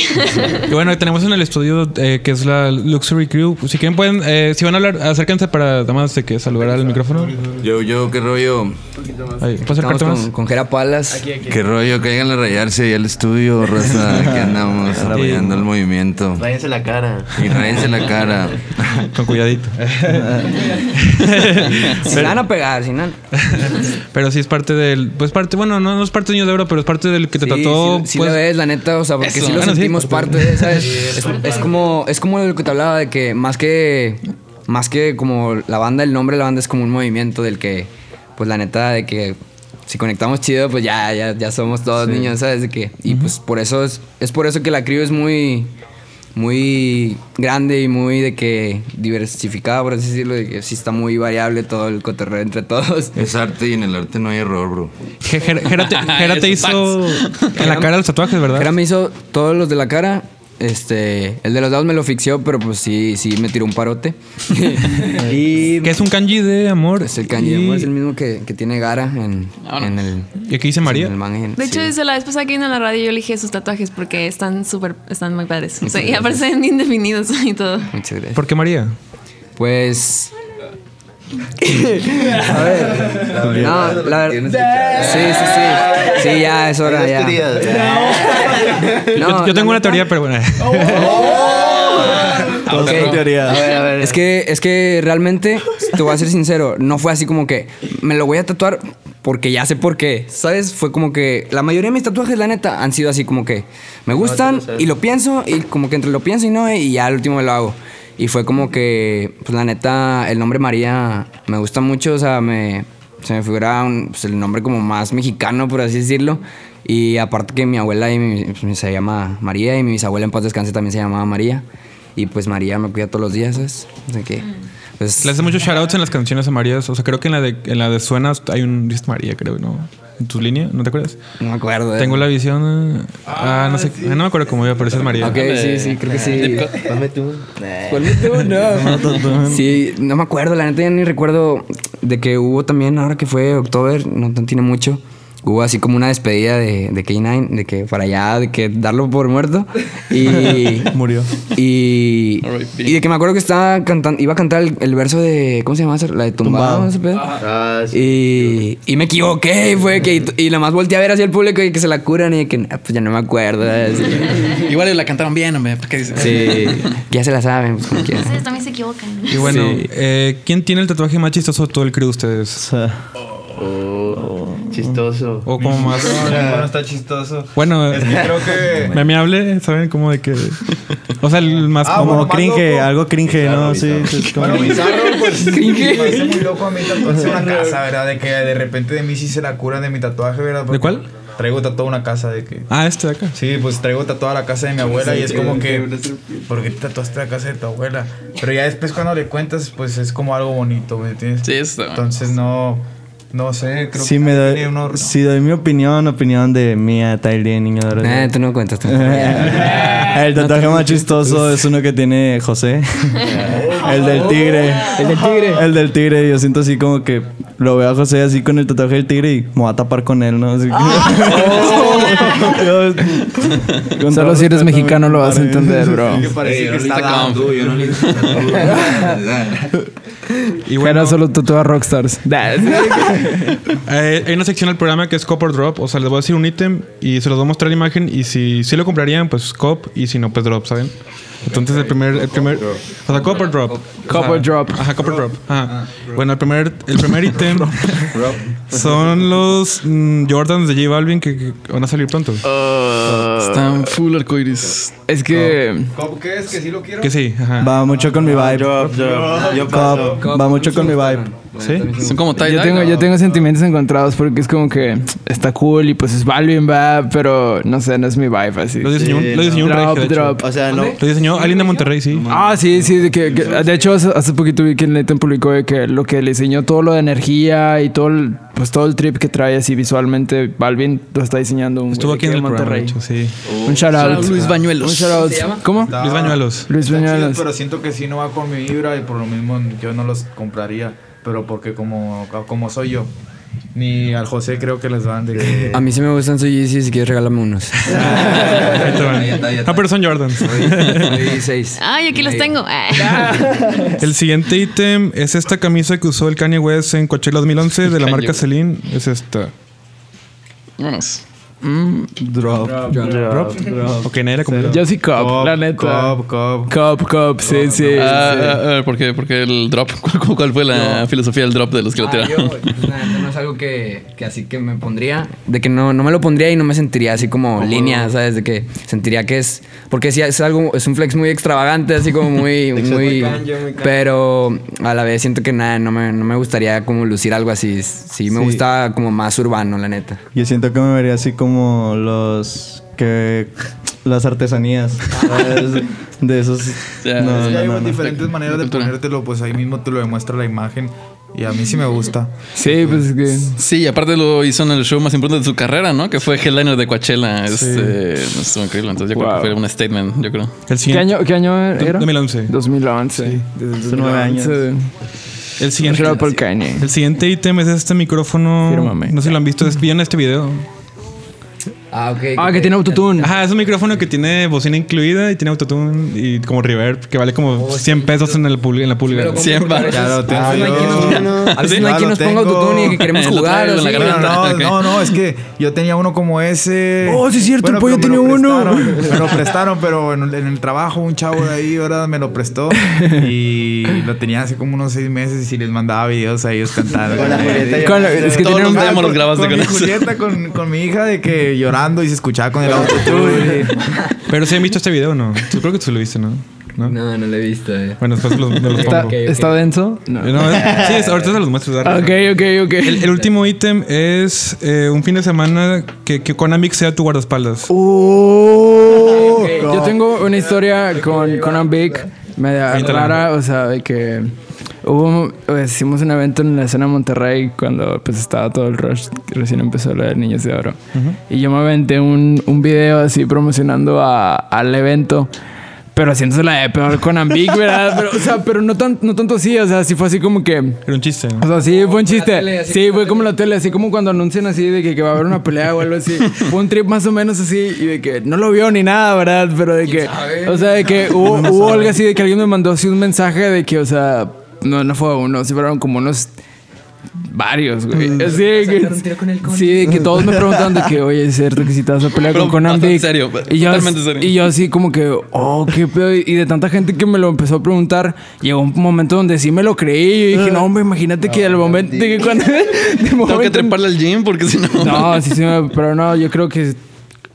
Y bueno, tenemos en el estudio eh, que es la Luxury Crew. Pues, Si quieren, pueden, eh, si van a hablar, acérquense para nada más de que saludar al micrófono. Yo, yo, qué rollo. Ahí, ¿puedo Estamos acercarte más? con, con Jera Palas. Qué rollo, caigan a rayarse y al estudio, raza. Aquí andamos apoyando el movimiento. Ráyense la cara. Y ráyense la cara. Con cuidadito. Si van a pegar, si no. Pero sí es parte del. Pues parte, bueno, no, no es parte de Niños de Oro, pero es parte del que te Sí, trató. Sí, sí pues, lo es, la neta, o sea, porque Eso. sí lo Bueno, sentimos parte parte de- ¿sabes? Es, es como, es como lo que te hablaba de que más que, más que como la banda, el nombre de la banda es como un movimiento del que, pues la neta, de que si conectamos chido, pues ya, ya, ya somos todos niños, ¿sabes? De que, y pues por eso es, es por eso que la crew es muy, muy grande y muy de que diversificada, por así decirlo, de que sí está muy variable todo el cotorreo entre todos. Es arte y en el arte no hay error, bro. Je- Jera Jera te, Jera te hizo en la cara los tatuajes, ¿verdad? Jera me hizo todos los de la cara. Este, el de los dados me lo fixió, pero pues sí, sí me tiró un parote. y Que es un kanji de amor. es el kanji de amor, es el mismo que, que tiene Gara en, en el. ¿Y aquí dice María? en el manga, De hecho, sí. desde la vez pasada que a la radio yo elegí sus tatuajes porque están súper, están muy padres. O sea, y están indefinidos y todo. Muchas gracias. ¿Por qué María? Pues. A ver. No, la verdad. Sí, sí, sí. Sí, ya es hora, ya. yo, yo tengo una teoría, pero bueno. Todos Ok. con teoría. Es que, es que realmente, te voy a ser sincero, no fue así como que me lo voy a tatuar porque ya sé por qué. ¿Sabes? Fue como que la mayoría de mis tatuajes, la neta, han sido así como que me gustan y lo pienso y como que entre lo pienso y no, y ya al último me lo hago. Y fue como que, pues la neta, el nombre María me gusta mucho, o sea, me, se me figura un- pues, el nombre como más mexicano, por así decirlo. Y aparte que mi abuela y mi- pues, se llama María y mi bisabuela en paz descanse también se llamaba María. Y pues María me cuida todos los días, ¿sabes? O sea que, pues... Le hace muchos shoutouts en las canciones a María. O sea, creo que en la de, en la de Suenas hay un. María, creo, ¿no? Tu línea, ¿no te acuerdas? No me acuerdo. eh. Tengo la visión. eh, Ah, no sé. ah, No me acuerdo cómo iba, pero esa es María. Ok, sí, sí, creo que sí. Dame tú. Ponme tú, no. Sí, no me acuerdo, la neta ya ni recuerdo de que hubo también, ahora que fue octubre, no no tiene mucho, hubo así como una despedida de, de K9, de que para allá, de que darlo por muerto. Y. Murió. Y. Y de que me acuerdo que estaba cantando, iba a cantar el, el verso de. ¿Cómo se llama? La de Tumbado, Tumbado. ese pedo. Ah, sí. Y, y me equivoqué, y fue que. Y, nada más volteé a ver hacia el público y que se la curan y de que. ah, Pues ya no me acuerdo. así. Igual la cantaron bien, hombre. ¿para qué dices? Sí, que ya se la saben, pues como quieran. Ustedes también se equivocan. Y bueno, Sí. eh, ¿quién tiene el tatuaje más chistoso de todo el crew de ustedes? O sea, Chistoso. O como más. No, ninguno está chistoso. Bueno, Es que creo que- memeable, ¿saben? Como de que. O sea, el más Ah, como bueno, más cringe, loco. algo cringe, ¿no? Sí, sí, es como- Bueno, bizarro, pues me parece muy loco a mí tatuarse una casa, ¿verdad? De que de repente de mí sí se la curan de mi tatuaje, ¿verdad? Porque cuál? Traigo tatuada una casa de que... Ah, este de acá. Sí, pues traigo tatuada la casa de mi abuela y es como que... ¿Por qué te tatuaste la casa de tu abuela? Pero ya después cuando le cuentas, pues es como algo bonito, ¿me entiendes? Sí, está. Entonces no... No sé, creo Sí, que me doy, tiene uno- si doy mi opinión, opinión de Mía, Tyler, niño de oro. Eh, tú no cuentas. tú. El tatuaje más chistoso es uno que tiene José. El del tigre. El del tigre. El del tigre. Yo siento así como que lo veo a José así con el tatuaje del tigre y me voy a tapar con él, ¿no? Así que- Yo- con Solo si eres mexicano lo vas a entender, bro. que parece que está yo no le Y Bueno, bueno, solo tatúa rockstars. eh, hay una sección del programa que es Cop or Drop. O sea, les voy a decir un ítem y se los voy a mostrar la imagen. Y si, si lo comprarían, pues Cop. Y si no, pues Drop, ¿saben? Entonces el primer, el primer, o sea, Cop or Drop. Cop Ajá. or Drop. Ajá, Cop or Drop. Ajá. Bueno, el primer, el primer ítem son los mm, Jordans de J Balvin que, que van a salir pronto. Están full arcoiris. Es que. ¿Cómo que es? Que sí lo quiero. Que sí, ajá. Va mucho con mi vibe. Drop, drop. Yo paso. Cop, va mucho con mi vibe. ¿Sí? Son como tie Yo tengo, yo tengo sentimientos encontrados porque es como que está cool y pues es Balvin, va, pero no sé, no es mi vibe así. Lo diseñó, un- Sí, lo diseñó un Drop, regio, de hecho. drop. O sea, no. Lo diseñó alguien de Monterrey, sí. Ah, sí, sí, de, que, que- de hecho hace, hace poquito vi que Nathan publicó de que lo que le diseñó todo lo de energía y todo el, pues todo el trip que trae así visualmente, Balvin lo está diseñando un Estuvo güey aquí de en el Monterrey. hecho, sí. Un shout out. Luis Bañuelos. Un shout out. ¿Cómo? Luis Bañuelos. Luis Está chido, Bañuelos. pero siento que sí no va con mi vibra y por lo mismo yo no los compraría. Pero porque como, como soy yo. Ni al José creo que les van de que... A mí sí me gustan sus Yeezys, si quieres regálame unos. Ah, pero son Jordans. Soy seis. Ay, aquí los tengo. El siguiente ítem es esta camisa que usó el Kanye West en Coachella 2011 de la marca. Celine. Es esta. Vámonos. Drop. ¿Drop? Ok, nadie la compró. Yo sí Cop, la neta. Cop, cop. Cop, Cop, sí, sí. Ah, sí. ah, ah, ¿por qué? Porque el drop. ¿Cuál, cuál fue la filosofía del drop de los que lo Ah, tiraron? yo, pues, neta, no es algo que, que así que me pondría. De que no, no me lo pondría y no me sentiría así como línea, ¿sabes? De que sentiría que es. Porque sí, es algo, es un flex muy extravagante, así como muy. muy pero a la vez siento que nada, no me, no me gustaría como lucir algo así. Sí, me Sí. gusta como más urbano, la neta. Yo siento que me vería así como los que las artesanías ¿sabes? de esos. Ya, no, Es que hay no, no. diferentes maneras de ponértelo, pues ahí mismo te lo demuestra la imagen. Y a mí sí me gusta. Sí, pues es que. Sí, aparte lo hizo en el show más importante de su carrera, ¿no? Que fue headliner de Coachella. Este, estuvo increíble. Entonces yo creo Wow. que fue un statement, yo creo. El ¿Qué año, ¿Qué año era? 2011. 2011. Hace nueve años. El siguiente, el siguiente ítem es este micrófono. Fírmame. No sé si lo han visto. Es bien este video. Ah, ok. Ah, que tiene autotune. Ajá, es un micrófono que tiene bocina incluida y tiene autotune y como reverb que vale como 100 pesos en, el pul- en la pulga. 100 baros. Ya lo tengo A veces no hay yo. quien nos- a veces no hay Ya quien nos ponga autotune y que queremos jugar. garganta. No, no, no, es que yo tenía uno como ese. Oh, sí es cierto, el pollo tiene uno. Me lo prestaron, pero en, en el trabajo un chavo de ahí, ¿verdad? Me lo prestó y lo tenía hace como unos seis meses y les mandaba videos a ellos cantando. Con la Julieta es que Todos tienen los un. demos los grabaste con, con mi. Julieta, con, con mi hija de que y se escuchaba con el autotune. Pero si han visto este video o no. Yo creo que tú lo viste, ¿no? ¿No? No, no lo he visto. eh. Bueno, después los, me los ¿Está, pongo. ¿Está denso? No. No, es- sí, es- ahorita se los muestro. Darle. Ok, ok, ok. El, el último ítem es eh, un fin de semana que, que Konamik sea tu guardaespaldas. Oh, Yo tengo una historia con, Big media rara, o sea, de que hubo, pues, hicimos un evento en la escena de Monterrey cuando pues estaba todo el rush, que recién empezó la de Niños de Oro. Y yo me aventé un, un video así promocionando a- al evento. Pero haciéndose la de peor con Ambic, ¿verdad? Pero, o sea, pero no, tan, no tanto así, o sea, sí fue así como que... Era un chiste. ¿no? O sea, sí, fue un chiste. tele, Sí, fue como la tele, así como cuando anuncian así de que, que va a haber una pelea o algo así. Fue un trip más o menos así y de que no lo vio ni nada, ¿verdad? Pero de que, o sea, de que hubo, hubo algo así de que alguien me mandó así un mensaje de que, o sea, no, no fue uno, sí fueron como unos varios, güey. Mm. Así que, Conan. sí, de que todos me preguntan de que, oye, es cierto que si te vas a pelear Pero con Conan Big. serio, y yo, totalmente serio. Y yo así como que, oh, qué pedo. Y de tanta gente que me lo empezó a preguntar, llegó un momento donde sí me lo creí. Y yo dije, no, hombre, imagínate que al momento de que cuando... de Tengo que momento- treparle al gym porque si no. no, sí, sí, pero no, yo creo que.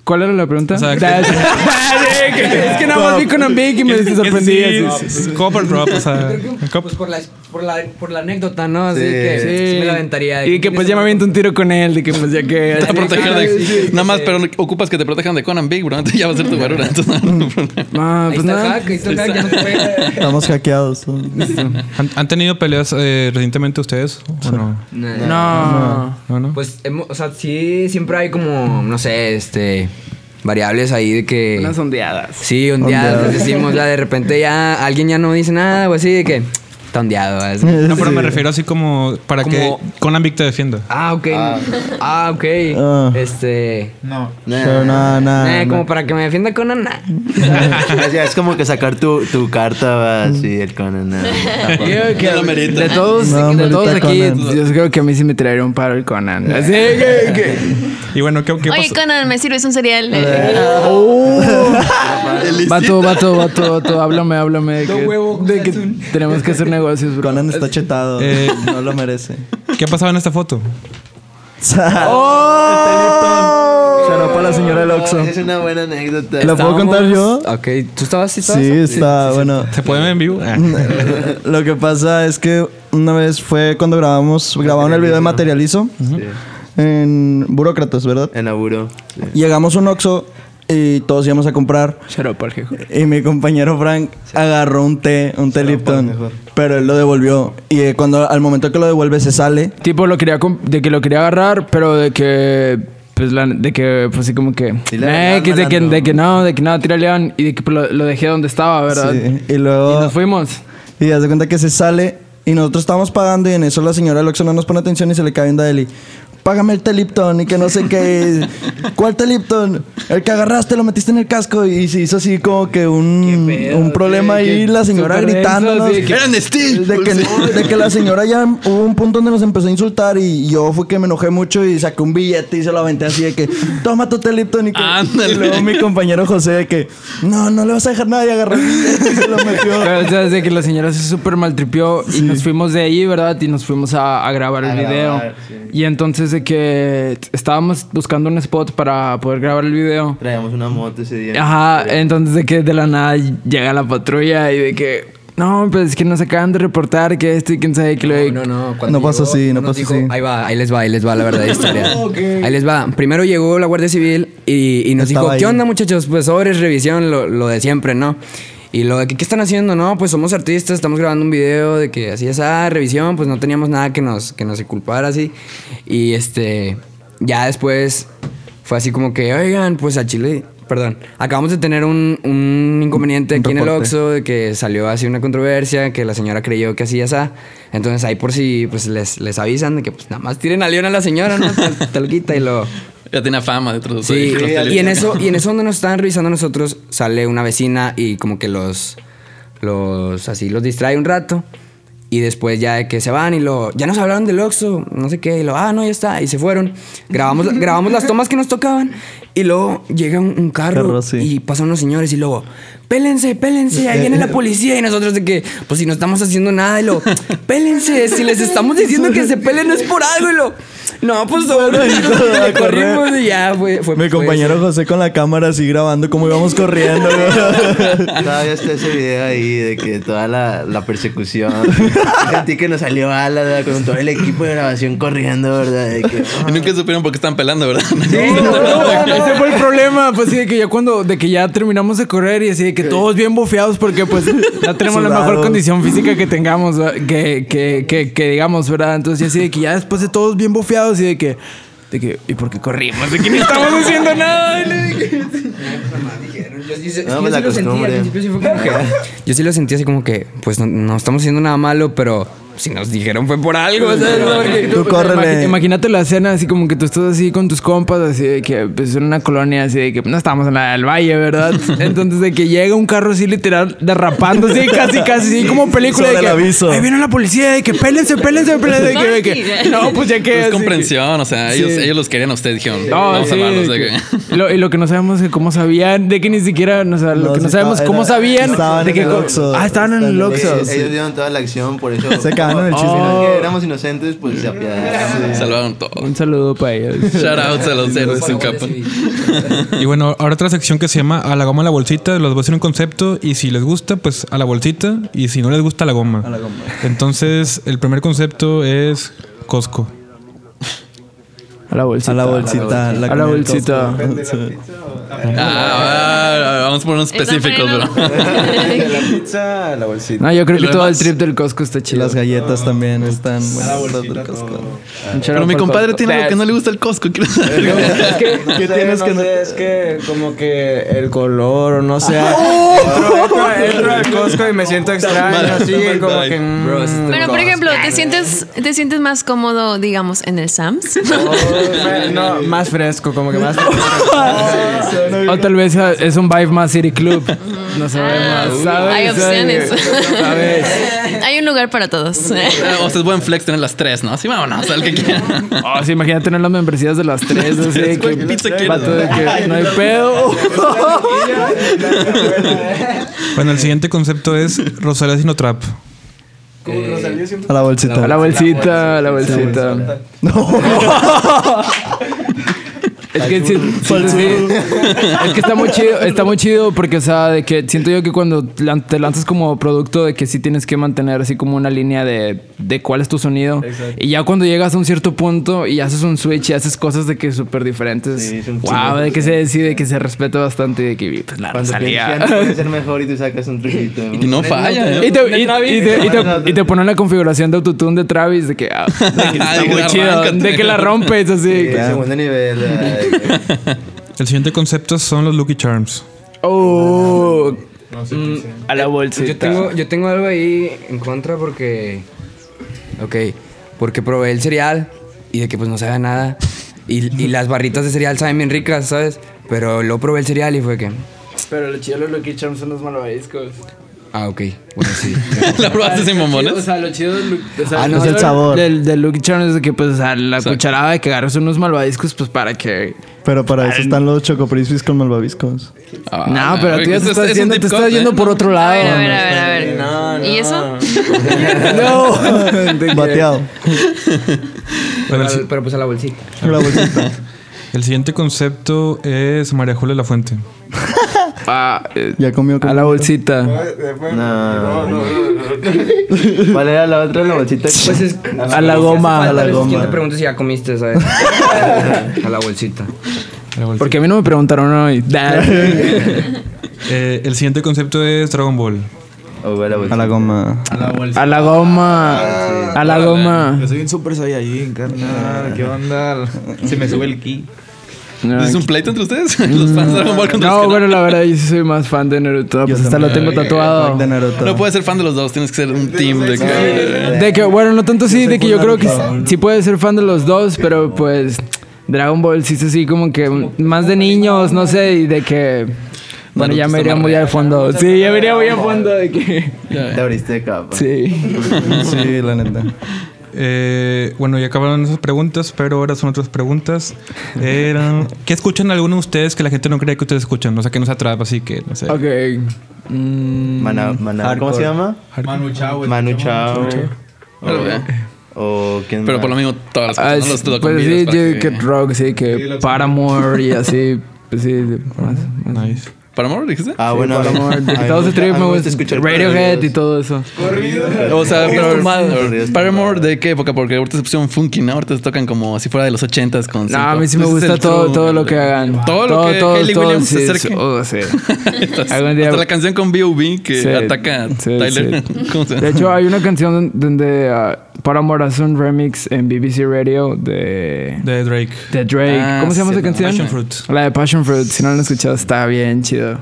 ¿Cuál era la pregunta? O sea, que- Ah, sí. Sí, es que nada más vi con Big y me sorprendí. sí, así. sí, sí. Copper Drop, o sea. Pues por la, por la, por la anécdota, ¿no? Así Sí. que sí, me la aventaría. Y que pues ya me aviento un tiro con él, de que pues ya que. Te proteger de. Sí, sí, nada más, sí. pero ocupas que te protejan de Conan Big, bro. Entonces ya va a ser tu guarura. Entonces, no, no hay problema. Ah, Ahí pues está el nada. hack, ahí está el hack, ya no. Estamos hackeados. ¿Han, han tenido peleas eh, recientemente ustedes o no? No. No, no. Pues, hemos- o sea, sí, siempre hay como, no sé, este, variables ahí de que... Unas ondeadas. Sí, ondeadas, Ondeadas. decimos, ya de repente ya alguien ya no dice nada o así de que está ondeado. así. No, pero me refiero así como para que Conan Vic te defienda. Ah, ok. Ah, ok. Ah. Este... No. Pero nada, eh, nada. como para que me defienda con Ana. O sea, es como que sacar tu, tu carta, va, así, el Conan. no, tampoco. Yo que de todos, No, de todos aquí, Conan. yo creo que a mí sí me traería un paro el Conan. Así que. que- Y bueno, ¿qué, qué Oye, pasó? Conan, me sirves un cereal. Vato, vato, vato, vato, háblame, háblame. De que, de que tenemos que hacer negocios, bro. Conan está chetado. Eh, no lo merece. ¿Qué pasaba en esta foto? ¡Oh! Shout para la señora del Oxxo. Es una buena anécdota. ¿La puedo contar yo? Ok, ¿tú estabas? ¿Sí, estabas? Sí, está, bueno. ¿Se puede ver en vivo? Ah. Lo que pasa es que una vez fue cuando grabamos, grabaron el video de Materializo en Burócratas, ¿verdad? En Aburo. sí. Llegamos a un Oxxo y todos íbamos a comprar. Y mi compañero Frank agarró un té, un té Lipton, pero él lo devolvió. Y eh, cuando al momento que lo devuelve se sale. Tipo, lo quería de que lo quería agarrar, pero de que. Pues la, de que, pues así como que. Sí, la eh, que de, que, de que no, de que no, tira león. Y de que pues, lo, lo dejé donde estaba, ¿verdad? Sí, Y Y luego. nos fuimos. Y haz de cuenta que se sale y nosotros estábamos pagando y en eso la señora del Oxxo no nos pone atención y se le cae viendo a Eli. Págame el Telipton y que no sé qué. ¿Cuál Telipton? El que agarraste, lo metiste en el casco y se hizo así como que un, pedo, un problema sí, ahí. La señora gritándonos. sí, que- Eran de Steel. De que, de que la señora ya hubo un punto donde nos empezó a insultar y yo fue que me enojé mucho y saqué un billete y se lo aventé así de que toma tu Telipton y, que, Ándale. y luego mi compañero José de que no, no le vas a dejar nada y agarró el billete y se lo metió. Pero, o sea, desde que la señora se súper maltripió y nos fuimos de ahí, ¿verdad? Y nos fuimos a, a grabar el video. sí. Y entonces de que estábamos buscando un spot para poder grabar el video. Traíamos una moto ese día. Ajá, entonces de que de la nada llega la patrulla y de que... No, pues es que nos acaban de reportar que esto y quién sabe que lo... No, no, no. No pasó así, no nos pasó dijo- así. Ahí va, ahí les va, ahí les va la verdadera historia. Ahí les va. Primero llegó la Guardia Civil y, y nos Estaba dijo, ahí. ¿qué onda muchachos? Pues sobres, revisión, lo, lo de siempre, ¿no? Y lo de que, ¿qué están haciendo? No, pues somos artistas, estamos grabando un video de que así es, ah, revisión, pues no teníamos nada que nos, que nos culpara así. Y este, ya después fue así como que, oigan, pues a Chile, perdón, acabamos de tener un, un inconveniente Un aquí en el. Oxxo de que salió así una controversia, que la señora creyó que así esa. Entonces ahí por si pues les, les avisan de que pues nada más tiren a León a la señora, ¿no? Tal- Talquita y lo... Ya tenía fama de otros. Sí, de otros y en eso, y en eso donde nos estaban revisando nosotros, sale una vecina y como que los, los, así los distrae un rato. Y después ya de que se van y lo, ya nos hablaron del Oxxo, no sé qué, y lo, ah, no, ya está, y se fueron. Grabamos, grabamos las tomas que nos tocaban y luego llega un, un carro, Carro, sí. y pasan unos señores y luego, pélense, pélense, ahí viene la policía y nosotros de que, pues si no estamos haciendo nada y lo, pélense, si les estamos diciendo que se pelen es por algo y lo, no, pues Bueno, y todo, a corrimos y ya fue, fue Mi compañero. José con la cámara así grabando como íbamos corriendo. güey. Todavía está ese video ahí de que toda la, la persecución. Sentí que nos salió ala ¿verdad? con todo el equipo de grabación corriendo, ¿verdad? De que, Y nunca supieron por qué estaban pelando, ¿verdad? Ese fue el problema, pues sí, de que ya cuando, de que ya terminamos de correr y así de que todos bien bofeados porque pues no tenemos la mejor condición física que tengamos, que, que, que, que digamos, ¿verdad? Entonces así de que ya después de todos bien bofeados y de que, de que, ¿y por qué corrimos? De que ni estamos haciendo nada. Y le dije, Yo No, yo pues sí lo al costumbre. principio sí fue como que- Yo sí lo sentí así como que, pues no, no estamos haciendo nada malo, pero pues, si nos dijeron fue por algo. ¿sabes? Porque- Tú córrele. Imagínate la escena así como que tú estás así con tus compas, así de que pues en una colonia así de que no estamos en la del valle, ¿verdad? Entonces de que llega un carro así literal derrapando así casi casi así como película de Sobre que el aviso. ahí viene la policía de que pélense, pélense, pélense de que, de que- no, pues ya que Es así comprensión, o sea, ellos, Sí. ellos los querían a ustedes, dijeron. No, vamos sí, a de que- que- y lo, y lo que no sabemos es que cómo sabían, de que ni siquiera, o sea, lo No, que no sí sabemos cómo sabían estaban de en que el co- Oxxo. Ah, estaban en el Oxxo. Ellos, ellos dieron toda la acción, por eso. Se cagaron el como que éramos inocentes, pues se apiadaron. Salvaron todo. Un saludo para ellos. Shout out a los héroes sin capa. Y bueno, ahora otra sección que se llama A la goma a la bolsita. Les voy a decir un concepto y si les gusta, pues a la bolsita. Y si no les gusta, a la goma. Entonces, el primer concepto es Costco. A la bolsita. A la bolsita. A la comida del bolsita. Ah, ah, vamos a poner específicos, bro. pizza, la bolsita. No, yo creo ¿Y que todo el trip del Costco está Y chido. las galletas también están buenas. del Costco. Shout Pero mi compadre tiene algo que no le gusta el Costco. quiero saber. Es que, no ¿Qué sé, tienes no que no- sé, es que como que el color o no sé. entro, entro- entro al Costco y me siento extraño, así como que. mm, Pero por ejemplo, ¿te sientes, ¿te sientes más cómodo, digamos, en el Sams? oh, no, más fresco, como que más O tal vez ah, es un vibe más City Club. No sabemos. Ah, ¿sabes? Hay opciones. ¿Sabes? Hay un lugar para todos. O sea, es buen flex tener las tres, ¿no? Sí, vámonos, al que quiera. Oh, sí, imagínate tener las membresías de las tres. Así de ¿Cuál que, pizza quieres? vato de que no hay pedo. Bueno, el siguiente concepto es Rosalía Sinotrap. A la bolsita. A la bolsita, a la bolsita. Es que, sí- sí, sí. es que está muy chido, está muy chido porque, o sea, de que siento yo que cuando te lanzas como producto de que sí tienes que mantener así como una línea de, de cuál es tu sonido. Y ya cuando llegas a un cierto punto y haces un switch y haces cosas de que súper diferentes. Sí, es un wow, de que se decide que se respeta bastante y de que pues, la Cuando que puede ser mejor y tú sacas un truquito. Y no falla. Y te, ponen la configuración de autotune de Travis de que, ah, de que está Ay, muy chido, arráncate. de que la rompes así. El segundo nivel. El siguiente concepto son los Lucky Charms. Oh, No sé mm, a la bolsita. Yo tengo, yo tengo algo ahí en contra porque. Ok, porque probé el cereal y de que pues no sabe nada. Y, y las barritas de cereal saben bien ricas, ¿sabes? Pero luego probé el cereal y fue que. Pero lo chido de los Lucky Charms son los malvaviscos. Ah, ok. Bueno, sí. ¿La probaste sin O mamones? sea, lo chido del, o sea, Ah, lo no, chido es el sabor. Del, del Lucky Charms es de que, pues, o sea, la Exacto. cucharada de que agarres unos malvaviscos, pues, para que... Pero para eso están los chocoprispis con malvaviscos. Ah, no, pero tú ya te es- estás yendo, te estás ¿eh? yendo por otro A lado. ver, a ver, a ver, a ver. No, no. ¿Y eso? no. Bateado. Pero, pero pues a la bolsita. A la bolsita. el siguiente concepto es María Julia La Fuente. Ah, eh, Ya comió a la bolsita. No. ¿Cuál era la otra? La bolsita. Pues es. A la goma. a la ¿Quién goma. te pregunta si ya comiste, sabes? a la bolsita. Porque a mí no me preguntaron hoy. Eh, el siguiente concepto es Dragon Ball. A la A bolsita. la goma. A la goma. A la goma. Yo soy un super saiyajin, carnal. ¿Qué onda? Se me sube el ki. ¿Es un pleito entre ustedes? Los fans de Dragon Ball contra No, bueno, la verdad, yo sí soy más fan de Naruto. Pues hasta lo tengo tatuado. De Naruto. No puedes ser fan de los dos, tienes que ser un team de que... De que, bueno, no tanto sí, de que yo creo que sí- puedes ser fan de los dos, pero pues Dragon Ball sí es así como que más de niños, no sé, y de que... Bueno, Naruto ya me iría muy al fondo. Sí, ya me iría muy al fondo de que... Te abriste de capa. Sí. Sí, la neta. Eh, bueno, ya acabaron esas preguntas, pero ahora son otras preguntas. Eran, ¿Qué escuchan algunos de ustedes que la gente no cree que ustedes escuchan? O sea, que nos atrapa, así que no sé. Ok. Mm, Mana, mana, ¿Cómo se llama? Manu Chao. Manu Chao. Pero, eh, O quién pero más? por lo mismo todas las ah, cosas, ¿no? Los pues sí, que rock, sí, que Paramore y así. Pues sí, más- más- Nice. ¿Paramore dijiste? Ah, bueno. Paramore, todo ese trip me gusta escuchar Radiohead y todo eso. O sea, pero. Paramore de qué época? Porque ahorita se pusieron funky, ¿no? Ahorita se tocan como si fuera de los ochentas con No, a mí sí me gusta todo, todo lo que hagan. Todo lo que Hayley Williams se acerque. oh, sí. Hasta la canción con B.O.B. que ataca a Tyler. De hecho, hay una canción donde ah, Paramore hace un remix en BBC Radio de... De Drake. De Drake. Ah, ¿Cómo se llama sí, esa no. canción? Passion Fruit. La de Passion Fruit. Si no la han escuchado, está bien chido.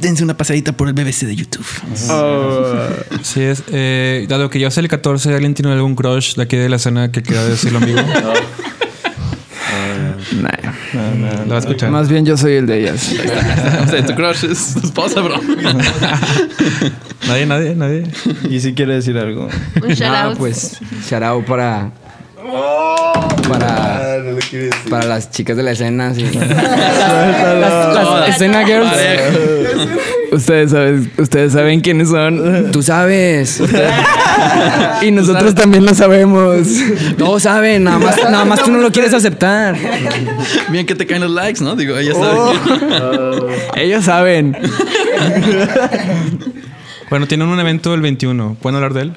Dense una pasadita por el BBC de YouTube. Sí, es. Eh, dado que ya es el 14, ¿alguien tiene algún crush de aquí de la escena que quiera decirlo en vivo? Nah. Lo va a escuchar. Más bien yo soy el de ellas. o sea, tu crush es tu esposa, bro. Nadie, nadie, nadie. Y si quiere decir algo. Un shout Nada, out. pues, shout out para. Para, para las chicas de la escena, sí. Las, las escena girls. Ustedes saben, ustedes saben quiénes son. Tú sabes. Y nosotros también lo sabemos. Todos saben, nada más, nada más tú no lo quieres aceptar. Bien que te caen los likes, ¿no? Digo, ella sabe. Ellos saben. Bueno, tienen un evento el 21. ¿Pueden hablar de él?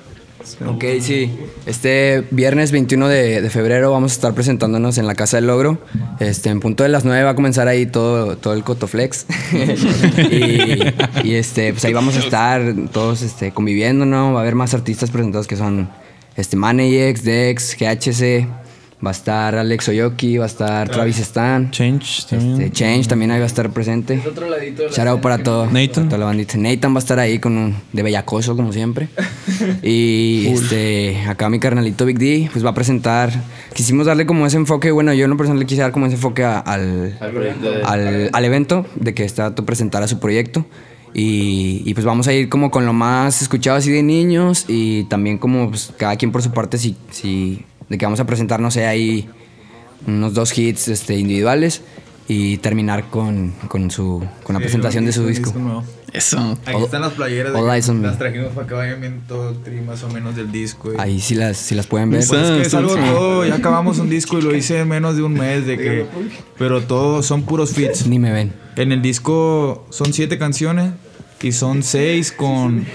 Ok, sí. Este viernes 21 de, de febrero vamos a estar presentándonos en la Casa del Logro. Este, en punto de las 9 va a comenzar ahí todo, todo el Cotoflex. y, y, este, pues ahí vamos a estar todos este, conviviendo, ¿no? Va a haber más artistas presentados que son este, Maneyex, Dex, GHC. Va a estar Alex Oyoki, va a estar Travis Stan. Change también. Este, Change también ahí va a estar presente. Otro ladito. de la Shout out para todo. Nathan. para toda la bandita. Nathan va a estar ahí con un de bellacoso, como siempre. y este, acá mi carnalito Big D, pues va a presentar. Quisimos darle como ese enfoque, bueno, yo en lo personal le quise dar como ese enfoque a- al, al, al evento, de que dato presentara su proyecto. Y, y, pues vamos a ir como con lo más escuchado así de niños y también como pues, cada quien por su parte, si, si de que vamos a presentar, no sé, ahí unos dos hits este, individuales y terminar con, con, su, con la presentación de su disco. Eso. Aquí están las playeras. de All que Eyes on Me. las trajimos para que vayan viendo todo el tri más o menos del disco. y- Ahí sí las, sí las pueden ver. Pues es que es algo todo, ya acabamos un disco y lo hice en menos de un mes de que pero todos son puros fits. Ni me ven. En el disco son siete canciones y son seis con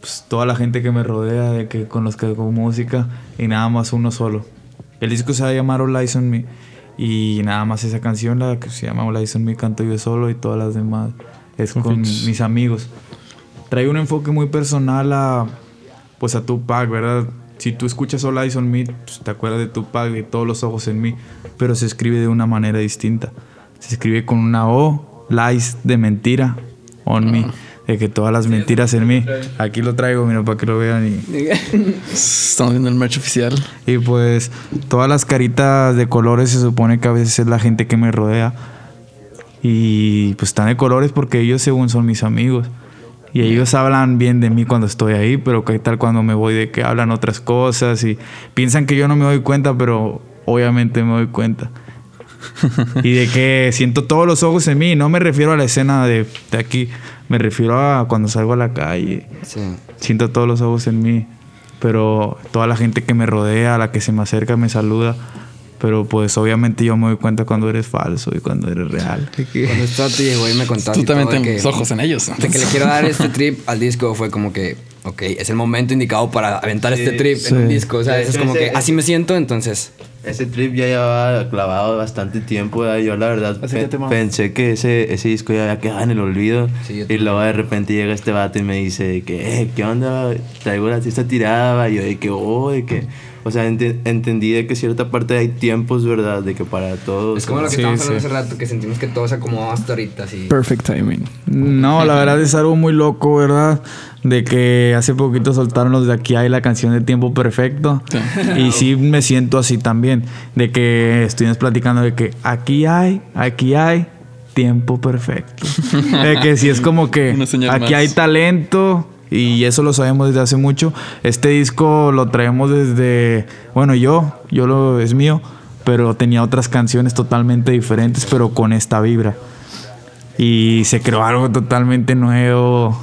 pues, toda la gente que me rodea, de que con los que hago música y nada más uno solo. El disco se va a llamar All Eyes on Me y nada más esa canción, la que se llama All Eyes on Me, canto yo solo y todas las demás es con mis amigos. Trae un enfoque muy personal a pues a Tupac, ¿verdad? Si tú escuchas All Eyes on Me, pues, te acuerdas de Tupac y todos los ojos en mí, pero se escribe de una manera distinta. Se escribe con una O, lies de mentira, on me, de que todas las mentiras en mí. Aquí lo traigo, mira, para que lo vean. Y, Estamos viendo el merch oficial. y pues todas las caritas de colores se supone que a veces es la gente que me rodea. Y pues están de colores porque ellos según son mis amigos. Y ellos hablan bien de mí cuando estoy ahí, pero qué tal cuando me voy de que hablan otras cosas y piensan que yo no me doy cuenta, pero obviamente me doy cuenta. y de que siento todos los ojos en mí, no me refiero a la escena de, de aquí, me refiero a cuando salgo a la calle. Sí. Siento todos los ojos en mí, pero toda la gente que me rodea, la que se me acerca, me saluda. Pero pues obviamente yo me doy cuenta cuando eres falso y cuando eres real. Cuando esto te llegó y me contaste. Tú también tienes ojos en ellos. De que le quiero dar este trip al disco fue como que, ok, es el momento indicado para aventar este trip en un Sí. disco. O sea, Es es como ese- que así me siento, entonces. Ese trip ya llevaba clavado bastante tiempo. ¿verdad? Yo la verdad pe- pensé que ese, ese disco ya había quedado en el olvido. Sí, y luego de repente llega este vato y me dice que, eh, ¿qué onda? Traigo la artista tirada. Y yo de que, oh, de que... O sea, ente- entendí de que cierta parte hay tiempos, ¿verdad? De que para todos... Es como lo que Sí, estábamos hablando sí. hace rato, que sentimos que todo se acomodó hasta ahorita, así. Perfect timing. No, la verdad es algo muy loco, ¿verdad? De que hace poquito soltaron los de aquí hay la canción de Tiempo Perfecto. Y sí me siento así también. De que estuvimos platicando de que aquí hay, aquí hay tiempo perfecto. De que sí es como que aquí más. hay talento. Y eso lo sabemos desde hace mucho. Este disco lo traemos desde. Bueno, yo, yo lo es mío. Pero tenía otras canciones totalmente diferentes, pero con esta vibra y se creó algo totalmente nuevo.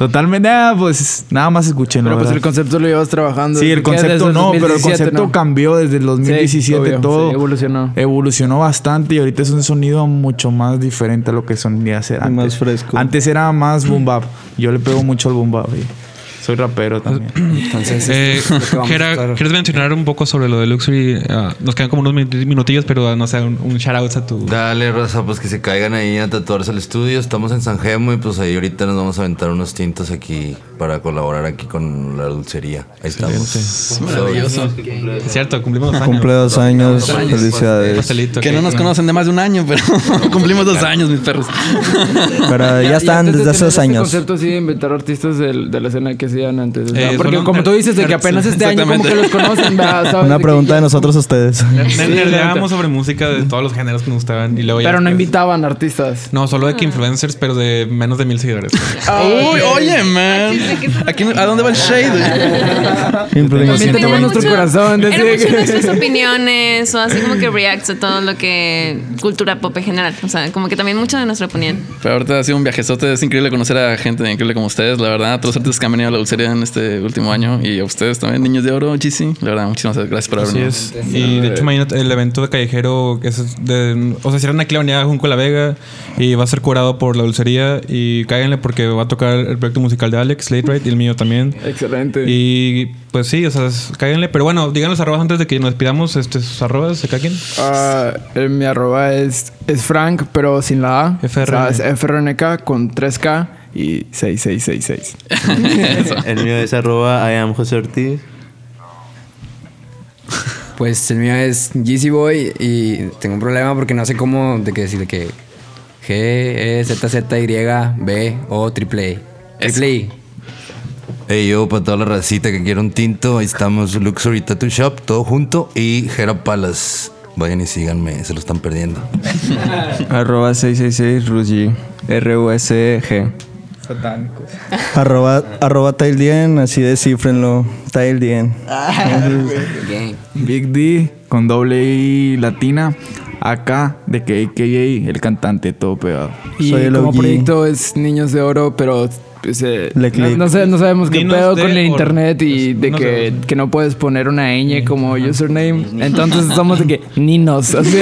Totalmente, ah, pues nada más escuchen. Pero pues el concepto lo llevas trabajando. Sí, el concepto no, pero el 2017, concepto ¿no? cambió desde el 2017 obvio, todo. sí, evolucionó. Evolucionó bastante y ahorita es un sonido mucho más diferente a lo que sonía ser antes. más fresco. Antes era más boom bap. Yo le pego mucho al boom bap. y- Soy rapero también. Entonces, Eh, es Jera, estar- ¿Quieres mencionar un poco sobre lo de Luxury? Ah, nos quedan como unos min- minutillos, pero ah, no sé, un, un shout out a tu. Dale, raza, pues que se caigan ahí a tatuarse al estudio. Estamos en San Gemo y pues ahí ahorita nos vamos a aventar unos tintos aquí para colaborar aquí con la dulcería. Ahí estamos. Maravilloso. Es cierto, cumplimos dos años. Cumple dos años. Felicidades. Pastelito, Que no nos conocen de más de un año, pero cumplimos dos años, mis perros. Pero ya están antes de desde hace dos este años. concepto así de inventar artistas del- de, la escena que hacían antes. Eh, porque como tú dices, de que apenas este año como que los conocen, ¿verdad? ¿Sabes? Una pregunta de nosotros a ustedes. Ne- Nerdeábamos sobre música de todos los géneros que nos gustaban. Y luego ya Pero no invitaban artistas. No, solo de que influencers, pero de menos de mil seguidores. Uy, oye, man. Aquí, ¿A dónde va el shade? Influencia. También nuestro corazón. Era decía mucho que- nuestras opiniones o así como que reacts a todo lo que cultura pop en general. O sea, como que también mucho de nuestra opinión. Pero ahorita ha sido un viajezote. Es increíble conocer a gente increíble como ustedes. La verdad, a todos los artistas que han venido a la dulcería en este último año. Y a ustedes también, Niños de Oro, GC. La verdad, muchísimas gracias por haber Así es. Y de hecho, mañana el evento de callejero es de. O sea, cierran aquí la unidad Junco La Vega y va a ser curado por la dulcería. Y cáiganle porque va a tocar el proyecto musical de Alex, Late Ride y el mío también. Excelente. Y pues sí, o sea, cáiganle. Pero bueno, digan los arrobas antes de que nos despidamos. Este, sus arrobas, ¿se caquen? Ah, eh, mi arroba es, es Frank, pero sin la A. FRN. O sea, es FRNK con 3K y 6666. El mío es arroba I am José Ortiz. Pues el mío es Yeezy Boy y tengo un problema porque no sé cómo de que decir de que G, E, Z, Z, Y, B, O, triple A. Triple A. Hey, yo, para toda la racita que quiera un tinto, ahí estamos, Luxury Tattoo Shop, todo junto, y Jera Palace. Vayan y síganme, se lo están perdiendo. Arroba 666 Rusgy. R-U-S-G. Satánicos. arroba, arroba Taildien, así descifrenlo. Taildien. Big D con doble I latina. Acá de que AKA el cantante todo pegado. Y Soy el como OG. proyecto es Niños de Oro, pero pues, eh, Le no, click. no sé- no sabemos qué Niños pedo de con el Oro. internet y de Niños que, que no puedes poner una ñ como username. Entonces somos de que ninos, así.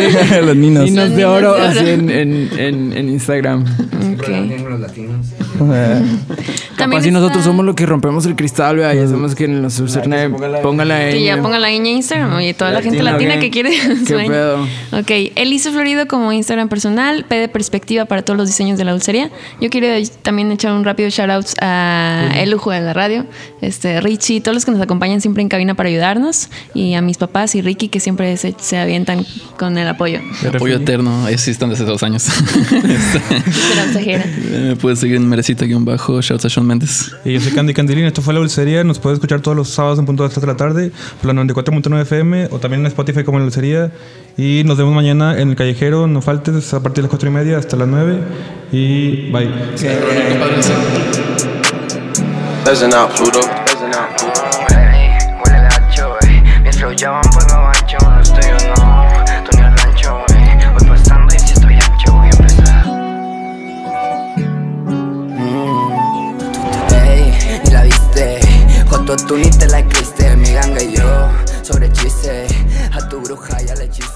Los ninos. Ninos de oro, así en, en, en, en Instagram. Ok. Los latinos. También Capaz si nosotros somos los que rompemos el cristal, vea, y hacemos que en los username ponga la. Que ya pongan la niña Instagram. Oye, toda la gente Latina, latina ok. que quiere. ¿Qué pedo? Ok, Elise Florido como Instagram personal, P de perspectiva para todos los diseños de la dulcería. Yo quiero también echar un rápido shout out a El Lujo de la Radio, este Richie, todos los que nos acompañan siempre en cabina para ayudarnos, y a mis papás y Ricky que siempre se, se avientan con el apoyo. Apoyo eterno. Ahí sí están desde dos años. Me puedes seguir en. A Sean Mendes. Y yo soy Candy Candilín, esto fue La Dulcería. Nos puedes escuchar todos los sábados en punto de las 3 de la tarde por la 94.9 FM o también en Spotify como La Dulcería. Y nos vemos mañana en el Callejero. No faltes a partir de las 4 y media hasta las 9. Y bye. Buzzing out Pluto. Buzzing out Pluto. Joto, tú ni te la escribiste. Mi ganga y yo sobre chiste. A tu bruja ya le chiste